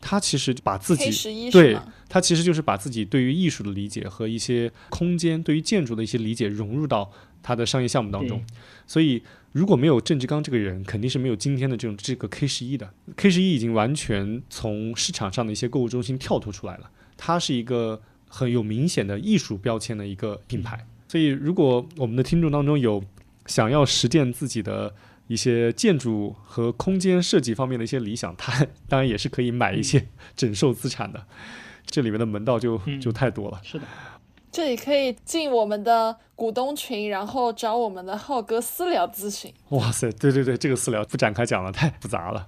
他其实把自己对？他其实就是把自己对于艺术的理解和一些空间、对于建筑的一些理解融入到他的商业项目当中。所以，如果没有郑志刚这个人，肯定是没有今天的这种这个 K 十一的。K 十一已经完全从市场上的一些购物中心跳脱出来了，它是一个很有明显的艺术标签的一个品牌。所以，如果我们的听众当中有想要实践自己的一些建筑和空间设计方面的一些理想，他当然也是可以买一些 整售资产的。这里面的门道就嗯就太多了。是的，这里可以进我们的股东群，然后找我们的浩哥私聊咨询。哇塞，对对对，这个私聊不展开讲了，太复杂了。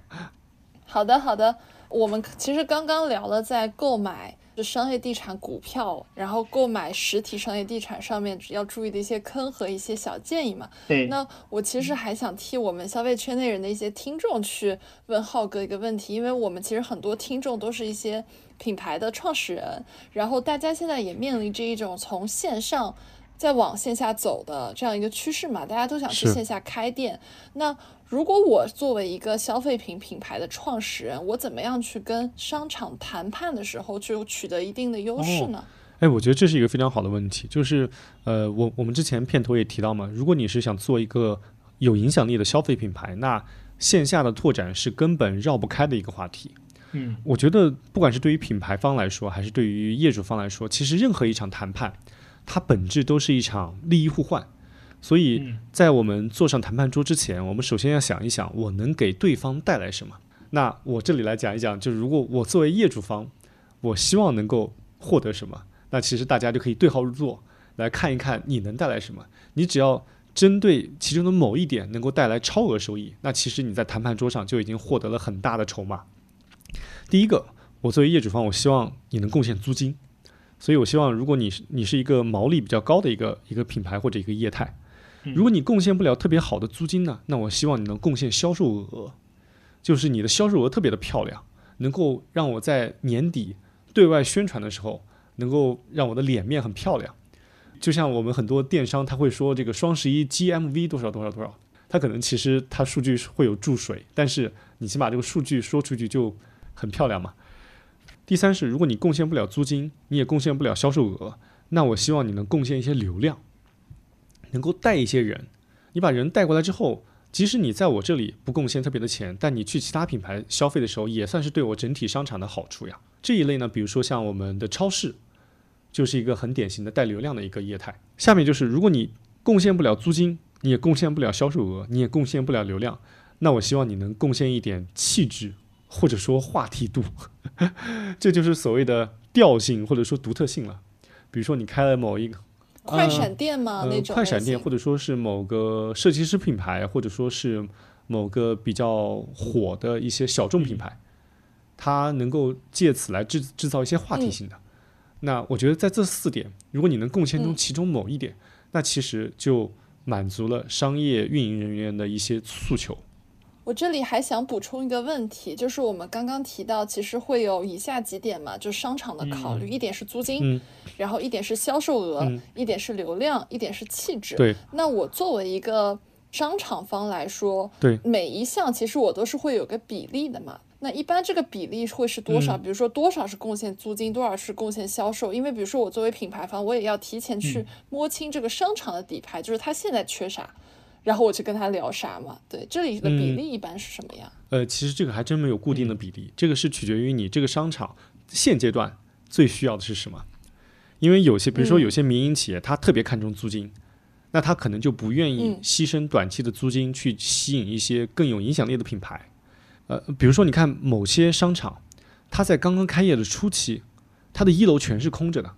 好的，好的。我们其实刚刚聊了在购买就商业地产股票，然后购买实体商业地产上面要注意的一些坑和一些小建议嘛。对，那我其实还想替我们消费圈内人的一些听众去问浩哥一个问题，因为我们其实很多听众都是一些品牌的创始人，然后大家现在也面临着一种从线上再往线下走的这样一个趋势嘛，大家都想去线下开店。那如果我作为一个消费品品牌的创始人，我怎么样去跟商场谈判的时候就取得一定的优势呢？哎，我觉得这是一个非常好的问题，就是呃，我我们之前片头也提到嘛，如果你是想做一个有影响力的消费品牌，那线下的拓展是根本绕不开的一个话题。嗯，我觉得不管是对于品牌方来说，还是对于业主方来说，其实任何一场谈判，它本质都是一场利益互换。所以嗯在我们坐上谈判桌之前，我们首先要想一想，我能给对方带来什么。那我这里来讲一讲，就是如果我作为业主方，我希望能够获得什么，那其实大家就可以对号入座，来看一看你能带来什么。你只要针对其中的某一点能够带来超额收益，那其实你在谈判桌上就已经获得了很大的筹码。第一个，我作为业主方，我希望你能贡献租金，所以我希望如果你是你是一个毛利比较高的一个一个品牌或者一个业态，如果你贡献不了特别好的租金呢，那我希望你能贡献销售额，就是你的销售额特别的漂亮，能够让我在年底对外宣传的时候，能够让我的脸面很漂亮。就像我们很多电商，他会说这个双十一 GMV 多少多少多少，他可能其实他数据会有注水，但是你先把这个数据说出去就很漂亮嘛。第三是，如果你贡献不了租金，你也贡献不了销售额，那我希望你能贡献一些流量，能够带一些人。你把人带过来之后，即使你在我这里不贡献特别的钱，但你去其他品牌消费的时候，也算是对我整体商场的好处呀。这一类呢，比如说像我们的超市。就是一个很典型的带流量的一个业态。下面就是，如果你贡献不了租金，你也贡献不了销售额，你也贡献不了流量，那我希望你能贡献一点气质，或者说话题度，这就是所谓的调性或者说独特性了。比如说你开了某一个快闪店吗？那种快闪店，或者说是某个设计师品牌，或者说是某个比较火的一些小众品牌，它能够借此来制制造一些话题性的。那我觉得在这四点，如果你能贡献中其中某一点，那其实就满足了商业运营人员的一些诉求。我这里还想补充一个问题，就是我们刚刚提到，其实会有以下几点嘛，就商场的考虑，一点是租金，然后一点是销售额，一点是流量，一点是气质。对。那我作为一个商场方来说，对每一项其实我都是会有个比例的嘛。那一般这个比例会是多少？比如说多少是贡献租金，多少是贡献销售？因为比如说我作为品牌方，我也要提前去摸清这个商场的底牌，就是他现在缺啥，然后我去跟他聊啥嘛。对，这里的比例一般是什么样？呃，其实这个还真没有固定的比例，这个是取决于你这个商场现阶段最需要的是什么。因为有些，比如说有些民营企业，他特别看重租金，那他可能就不愿意牺牲短期的租金去吸引一些更有影响力的品牌。呃，比如说，你看某些商场，它在刚刚开业的初期，它的一楼全是空着的，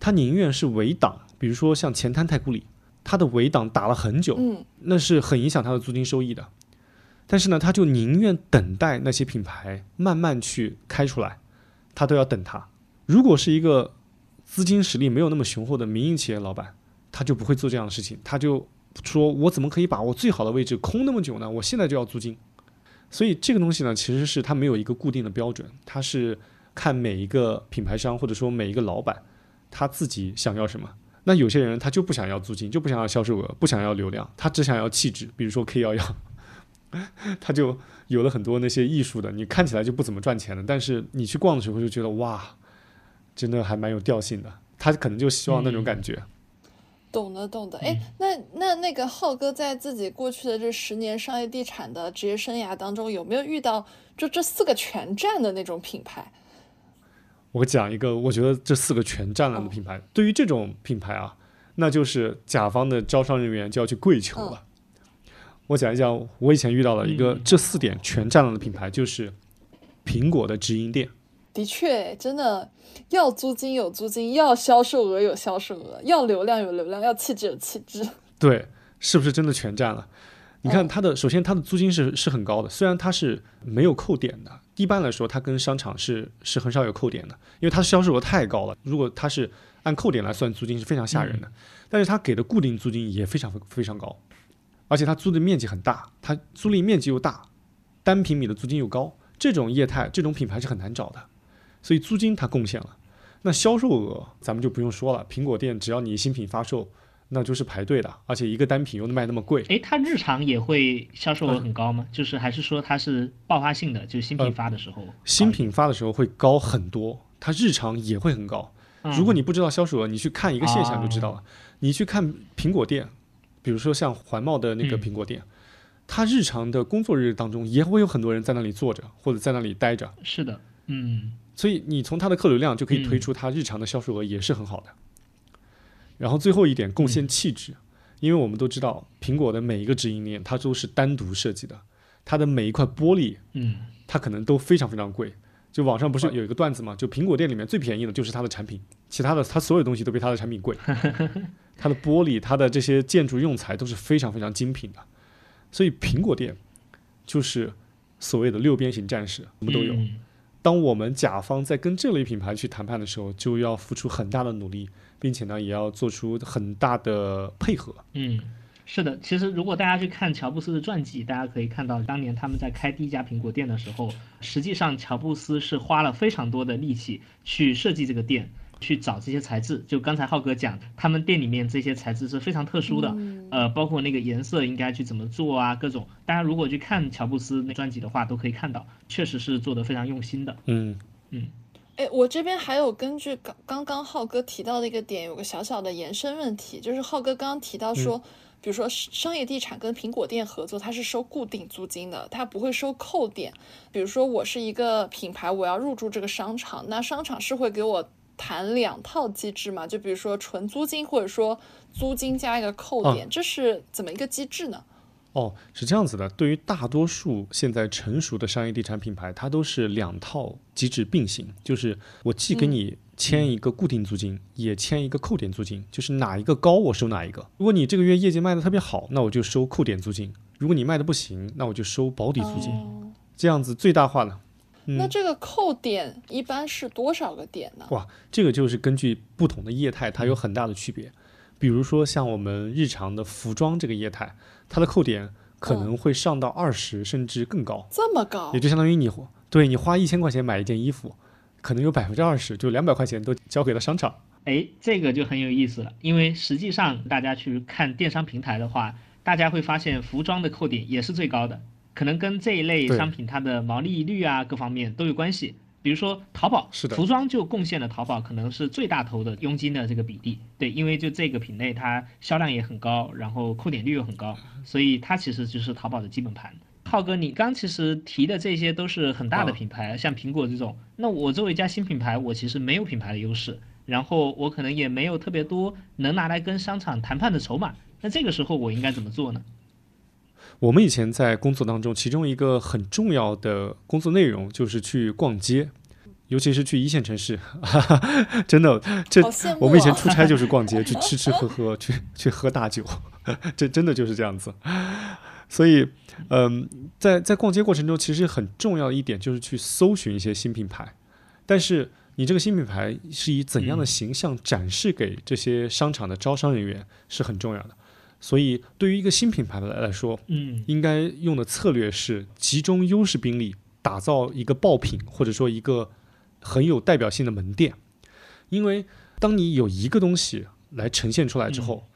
它宁愿是围挡。比如说像前滩太古里，它的围挡打了很久，嗯，那是很影响他的租金收益的。但是呢，他就宁愿等待那些品牌慢慢去开出来，他都要等他。如果是一个资金实力没有那么雄厚的民营企业老板，他就不会做这样的事情，他就说：“我怎么可以把我最好的位置空那么久呢？我现在就要租金。”所以这个东西呢，其实是它没有一个固定的标准，它是看每一个品牌商或者说每一个老板他自己想要什么。那有些人他就不想要租金，就不想要销售额，不想要流量，他只想要气质。比如说 K 幺幺，他就有了很多那些艺术的，你看起来就不怎么赚钱的，但是你去逛的时候就觉得哇，真的还蛮有调性的。他可能就希望那种感觉。懂的，懂的。哎，那那那个浩哥在自己过去的这十年商业地产的职业生涯当中，有没有遇到就这四个全占的那种品牌？我讲一个，我觉得这四个全占了的品牌，对于这种品牌啊，那就是甲方的招商人员就要去跪求了。我讲一讲，我以前遇到的一个这四点全占了的品牌，就是苹果的直营店。的确，真的要租金有租金，要销售额有销售额，要流量有流量，要气质有气质。对，是不是真的全占了？你看它的，首先它的租金是是很高的，虽然它是没有扣点的，一般来说它跟商场是是很少有扣点的，因为它的销售额太高了。如果它是按扣点来算租金是非常吓人的，但是它给的固定租金也非常非常高，而且它租的面积很大，它租赁面积又大，单平米的租金又高，这种业态这种品牌是很难找的。所以租金它贡献了，那销售额咱们就不用说了。苹果店只要你新品发售，那就是排队的，而且一个单品又卖那么贵。诶，它日常也会销售额很高吗？就是还是说它是爆发性的，就是新品发的时候？新品发的时候会高很多，它日常也会很高。如果你不知道销售额，你去看一个现象就知道了。你去看苹果店，比如说像环贸的那个苹果店，它日常的工作日当中也会有很多人在那里坐着或者在那里待着。是的，嗯。所以你从它的客流量就可以推出它日常的销售额也是很好的。然后最后一点贡献气质，因为我们都知道苹果的每一个直营店它都是单独设计的，它的每一块玻璃，嗯，它可能都非常非常贵。就网上不是有一个段子嘛？就苹果店里面最便宜的就是它的产品，其他的它所有东西都比它的产品贵。它的玻璃、它的这些建筑用材都是非常非常精品的，所以苹果店就是所谓的六边形战士，什么都有。嗯当我们甲方在跟这类品牌去谈判的时候，就要付出很大的努力，并且呢，也要做出很大的配合。嗯，是的。其实如果大家去看乔布斯的传记，大家可以看到，当年他们在开第一家苹果店的时候，实际上乔布斯是花了非常多的力气去设计这个店。去找这些材质，就刚才浩哥讲，他们店里面这些材质是非常特殊的，嗯呃，包括那个颜色应该去怎么做啊，各种。大家如果去看乔布斯那专辑的话，都可以看到，确实是做的非常用心的。嗯嗯，哎，我这边还有根据刚刚刚浩哥提到的一个点，有个小小的延伸问题，就是浩哥刚刚提到说，比如说商业地产跟苹果店合作，它是收固定租金的，它不会收扣点。比如说我是一个品牌，我要入驻这个商场，那商场是会给我谈两套机制嘛？就比如说纯租金，或者说租金加一个扣点，这是怎么一个机制呢？哦，是这样子的。对于大多数现在成熟的商业地产品牌，它都是两套机制并行，就是我既给你签一个固定租金，也签一个扣点租金，就是哪一个高我收哪一个。如果你这个月业绩卖的特别好，那我就收扣点租金；如果你卖的不行，那我就收保底租金。哦，这样子最大化了。那这个扣点一般是多少个点呢？哇，这个就是根据不同的业态，它有很大的区别。比如说像我们日常的服装这个业态，它的扣点可能会上到二十甚至更高，这么高也？就相当于你对你花一千块钱买一件衣服，可能有百分之二十，就两百块钱都交给了商场。哎，这个就很有意思了，因为实际上大家去看电商平台的话，大家会发现服装的扣点也是最高的，可能跟这一类商品它的毛利率啊各方面都有关系。比如说淘宝，是的服装就贡献了淘宝可能是最大头的佣金的这个比例。对，因为就这个品类它销量也很高，然后扣点率又很高，所以它其实就是淘宝的基本盘。浩哥，你刚其实提的这些都是很大的啊品牌，像苹果这种。那我作为一家新品牌，我其实没有品牌的优势，然后我可能也没有特别多能拿来跟商场谈判的筹码。那这个时候我应该怎么做呢？我们以前在工作当中，其中一个很重要的工作内容就是去逛街，尤其是去一线城市，真的，这！我们以前出差就是逛街，去吃吃喝喝，去 去喝大酒，这真的就是这样子。所以，嗯，在在逛街过程中，其实很重要的一点就是去搜寻一些新品牌，但是你这个新品牌是以怎样的形象展示给这些商场的招商人员是很重要的。所以，对于一个新品牌来来说，嗯应该用的策略是集中优势兵力，打造一个爆品，或者说一个很有代表性的门店。因为当你有一个东西来呈现出来之后，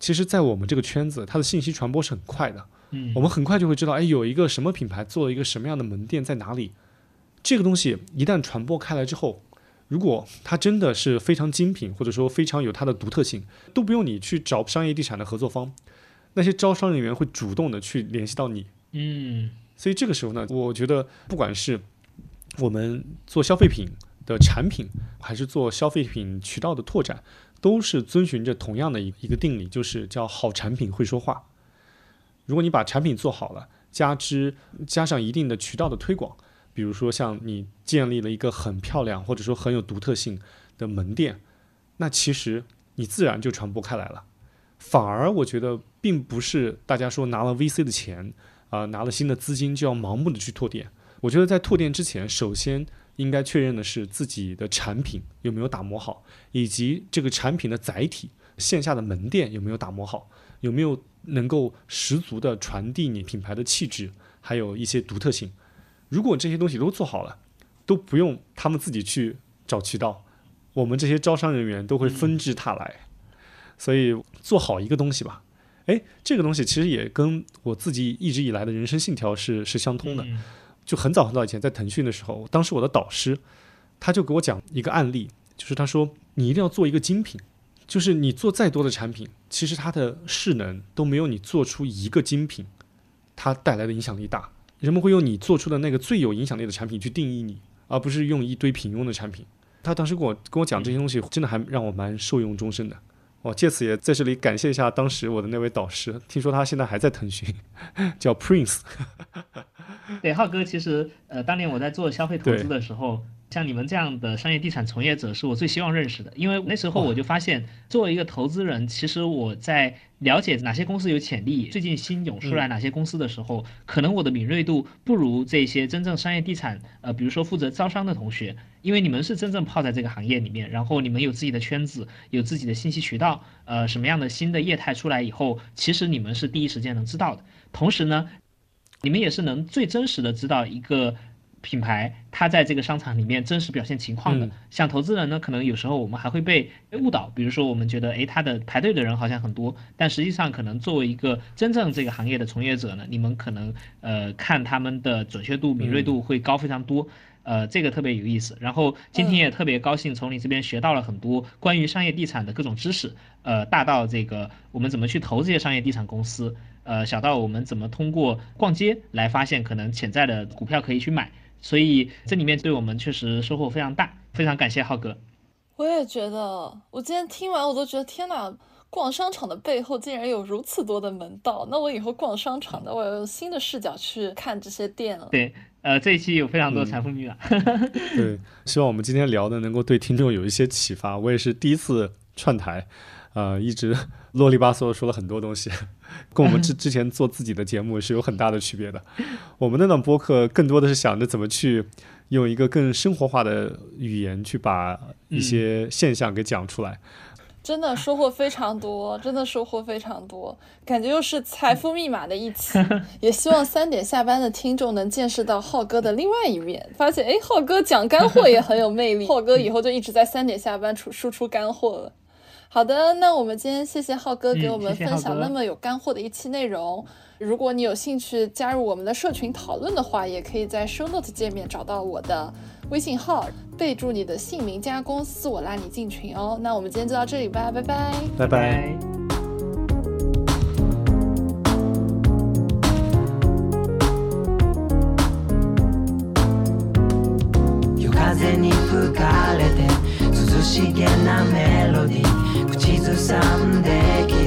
其实，在我们这个圈子，它的信息传播是很快的。嗯我们很快就会知道，哎，有一个什么品牌做了一个什么样的门店在哪里。这个东西一旦传播开来之后，如果它真的是非常精品，或者说非常有它的独特性，都不用你去找商业地产的合作方，那些招商人员会主动的去联系到你。嗯所以这个时候呢，我觉得不管是我们做消费品的产品，还是做消费品渠道的拓展，都是遵循着同样的一一个定理，就是叫好产品会说话。如果你把产品做好了，加之加上一定的渠道的推广，比如说像你建立了一个很漂亮或者说很有独特性的门店，那其实你自然就传播开来了。反而我觉得并不是大家说拿了 VC 的钱啊、拿了新的资金就要盲目的去拓店。我觉得在拓店之前，首先应该确认的是自己的产品有没有打磨好，以及这个产品的载体线下的门店有没有打磨好，有没有能够十足的传递你品牌的气质，还有一些独特性。如果这些东西都做好了，都不用他们自己去找渠道，我们这些招商人员都会纷至沓来。所以做好一个东西吧。哎，这个东西其实也跟我自己一直以来的人生信条是是相通的。嗯就很早很早以前在腾讯的时候，当时我的导师他就给我讲一个案例，就是他说你一定要做一个精品，就是你做再多的产品，其实它的势能都没有你做出一个精品它带来的影响力大。人们会用你做出的那个最有影响力的产品去定义你，而不是用一堆平庸的产品。他当时跟我跟我讲这些东西，真的还让我蛮受用终身的。我借此也在这里感谢一下当时我的那位导师，听说他现在还在腾讯，叫 Prince。对，浩哥，其实呃，当年我在做消费投资的时候。像你们这样的商业地产从业者是我最希望认识的，因为那时候我就发现，作为一个投资人，其实我在了解哪些公司有潜力，最近新涌出来哪些公司的时候，可能我的敏锐度不如这些真正商业地产，呃，比如说负责招商的同学，因为你们是真正泡在这个行业里面，然后你们有自己的圈子，有自己的信息渠道，呃，什么样的新的业态出来以后，其实你们是第一时间能知道的。同时呢，你们也是能最真实的知道一个。品牌它在这个商场里面真实表现情况的，像投资人呢，可能有时候我们还会被误导，比如说我们觉得，诶，他的排队的人好像很多，但实际上可能作为一个真正这个行业的从业者呢，你们可能呃看他们的准确度、敏锐度会高非常多，呃，这个特别有意思。然后今天也特别高兴从你这边学到了很多关于商业地产的各种知识，呃，大到这个我们怎么去投这些商业地产公司，呃，小到我们怎么通过逛街来发现可能潜在的股票可以去买。所以这里面对我们确实收获非常大，非常感谢浩哥。我也觉得，我今天听完我都觉得天哪，逛商场的背后竟然有如此多的门道。那我以后逛商场的，我要用新的视角去看这些店了。对，呃，这一期有非常多财富密码。对，希望我们今天聊的能够对听众有一些启发。我也是第一次串台。呃，一直啰里吧嗦说了很多东西，跟我们之之前做自己的节目是有很大的区别的。我们那档播客更多的是想着怎么去用一个更生活化的语言去把一些现象给讲出来。真的收获非常多，真的收获非常多，感觉又是财富密码的一期。也希望三点下班的听众能见识到浩哥的另外一面，发现哎，浩哥讲干货也很有魅力。浩哥以后就一直在三点下班出输出干货了。好的，那我们今天谢谢浩哥给我们分享那么有干货的一期内容。如果你有兴趣加入我们的社群讨论的话，也可以在 show note 界面找到我的微信号，备注你的姓名加公司，我拉你进群哦。那我们今天就到这里吧，拜拜，拜拜。しげなメロディー to someday.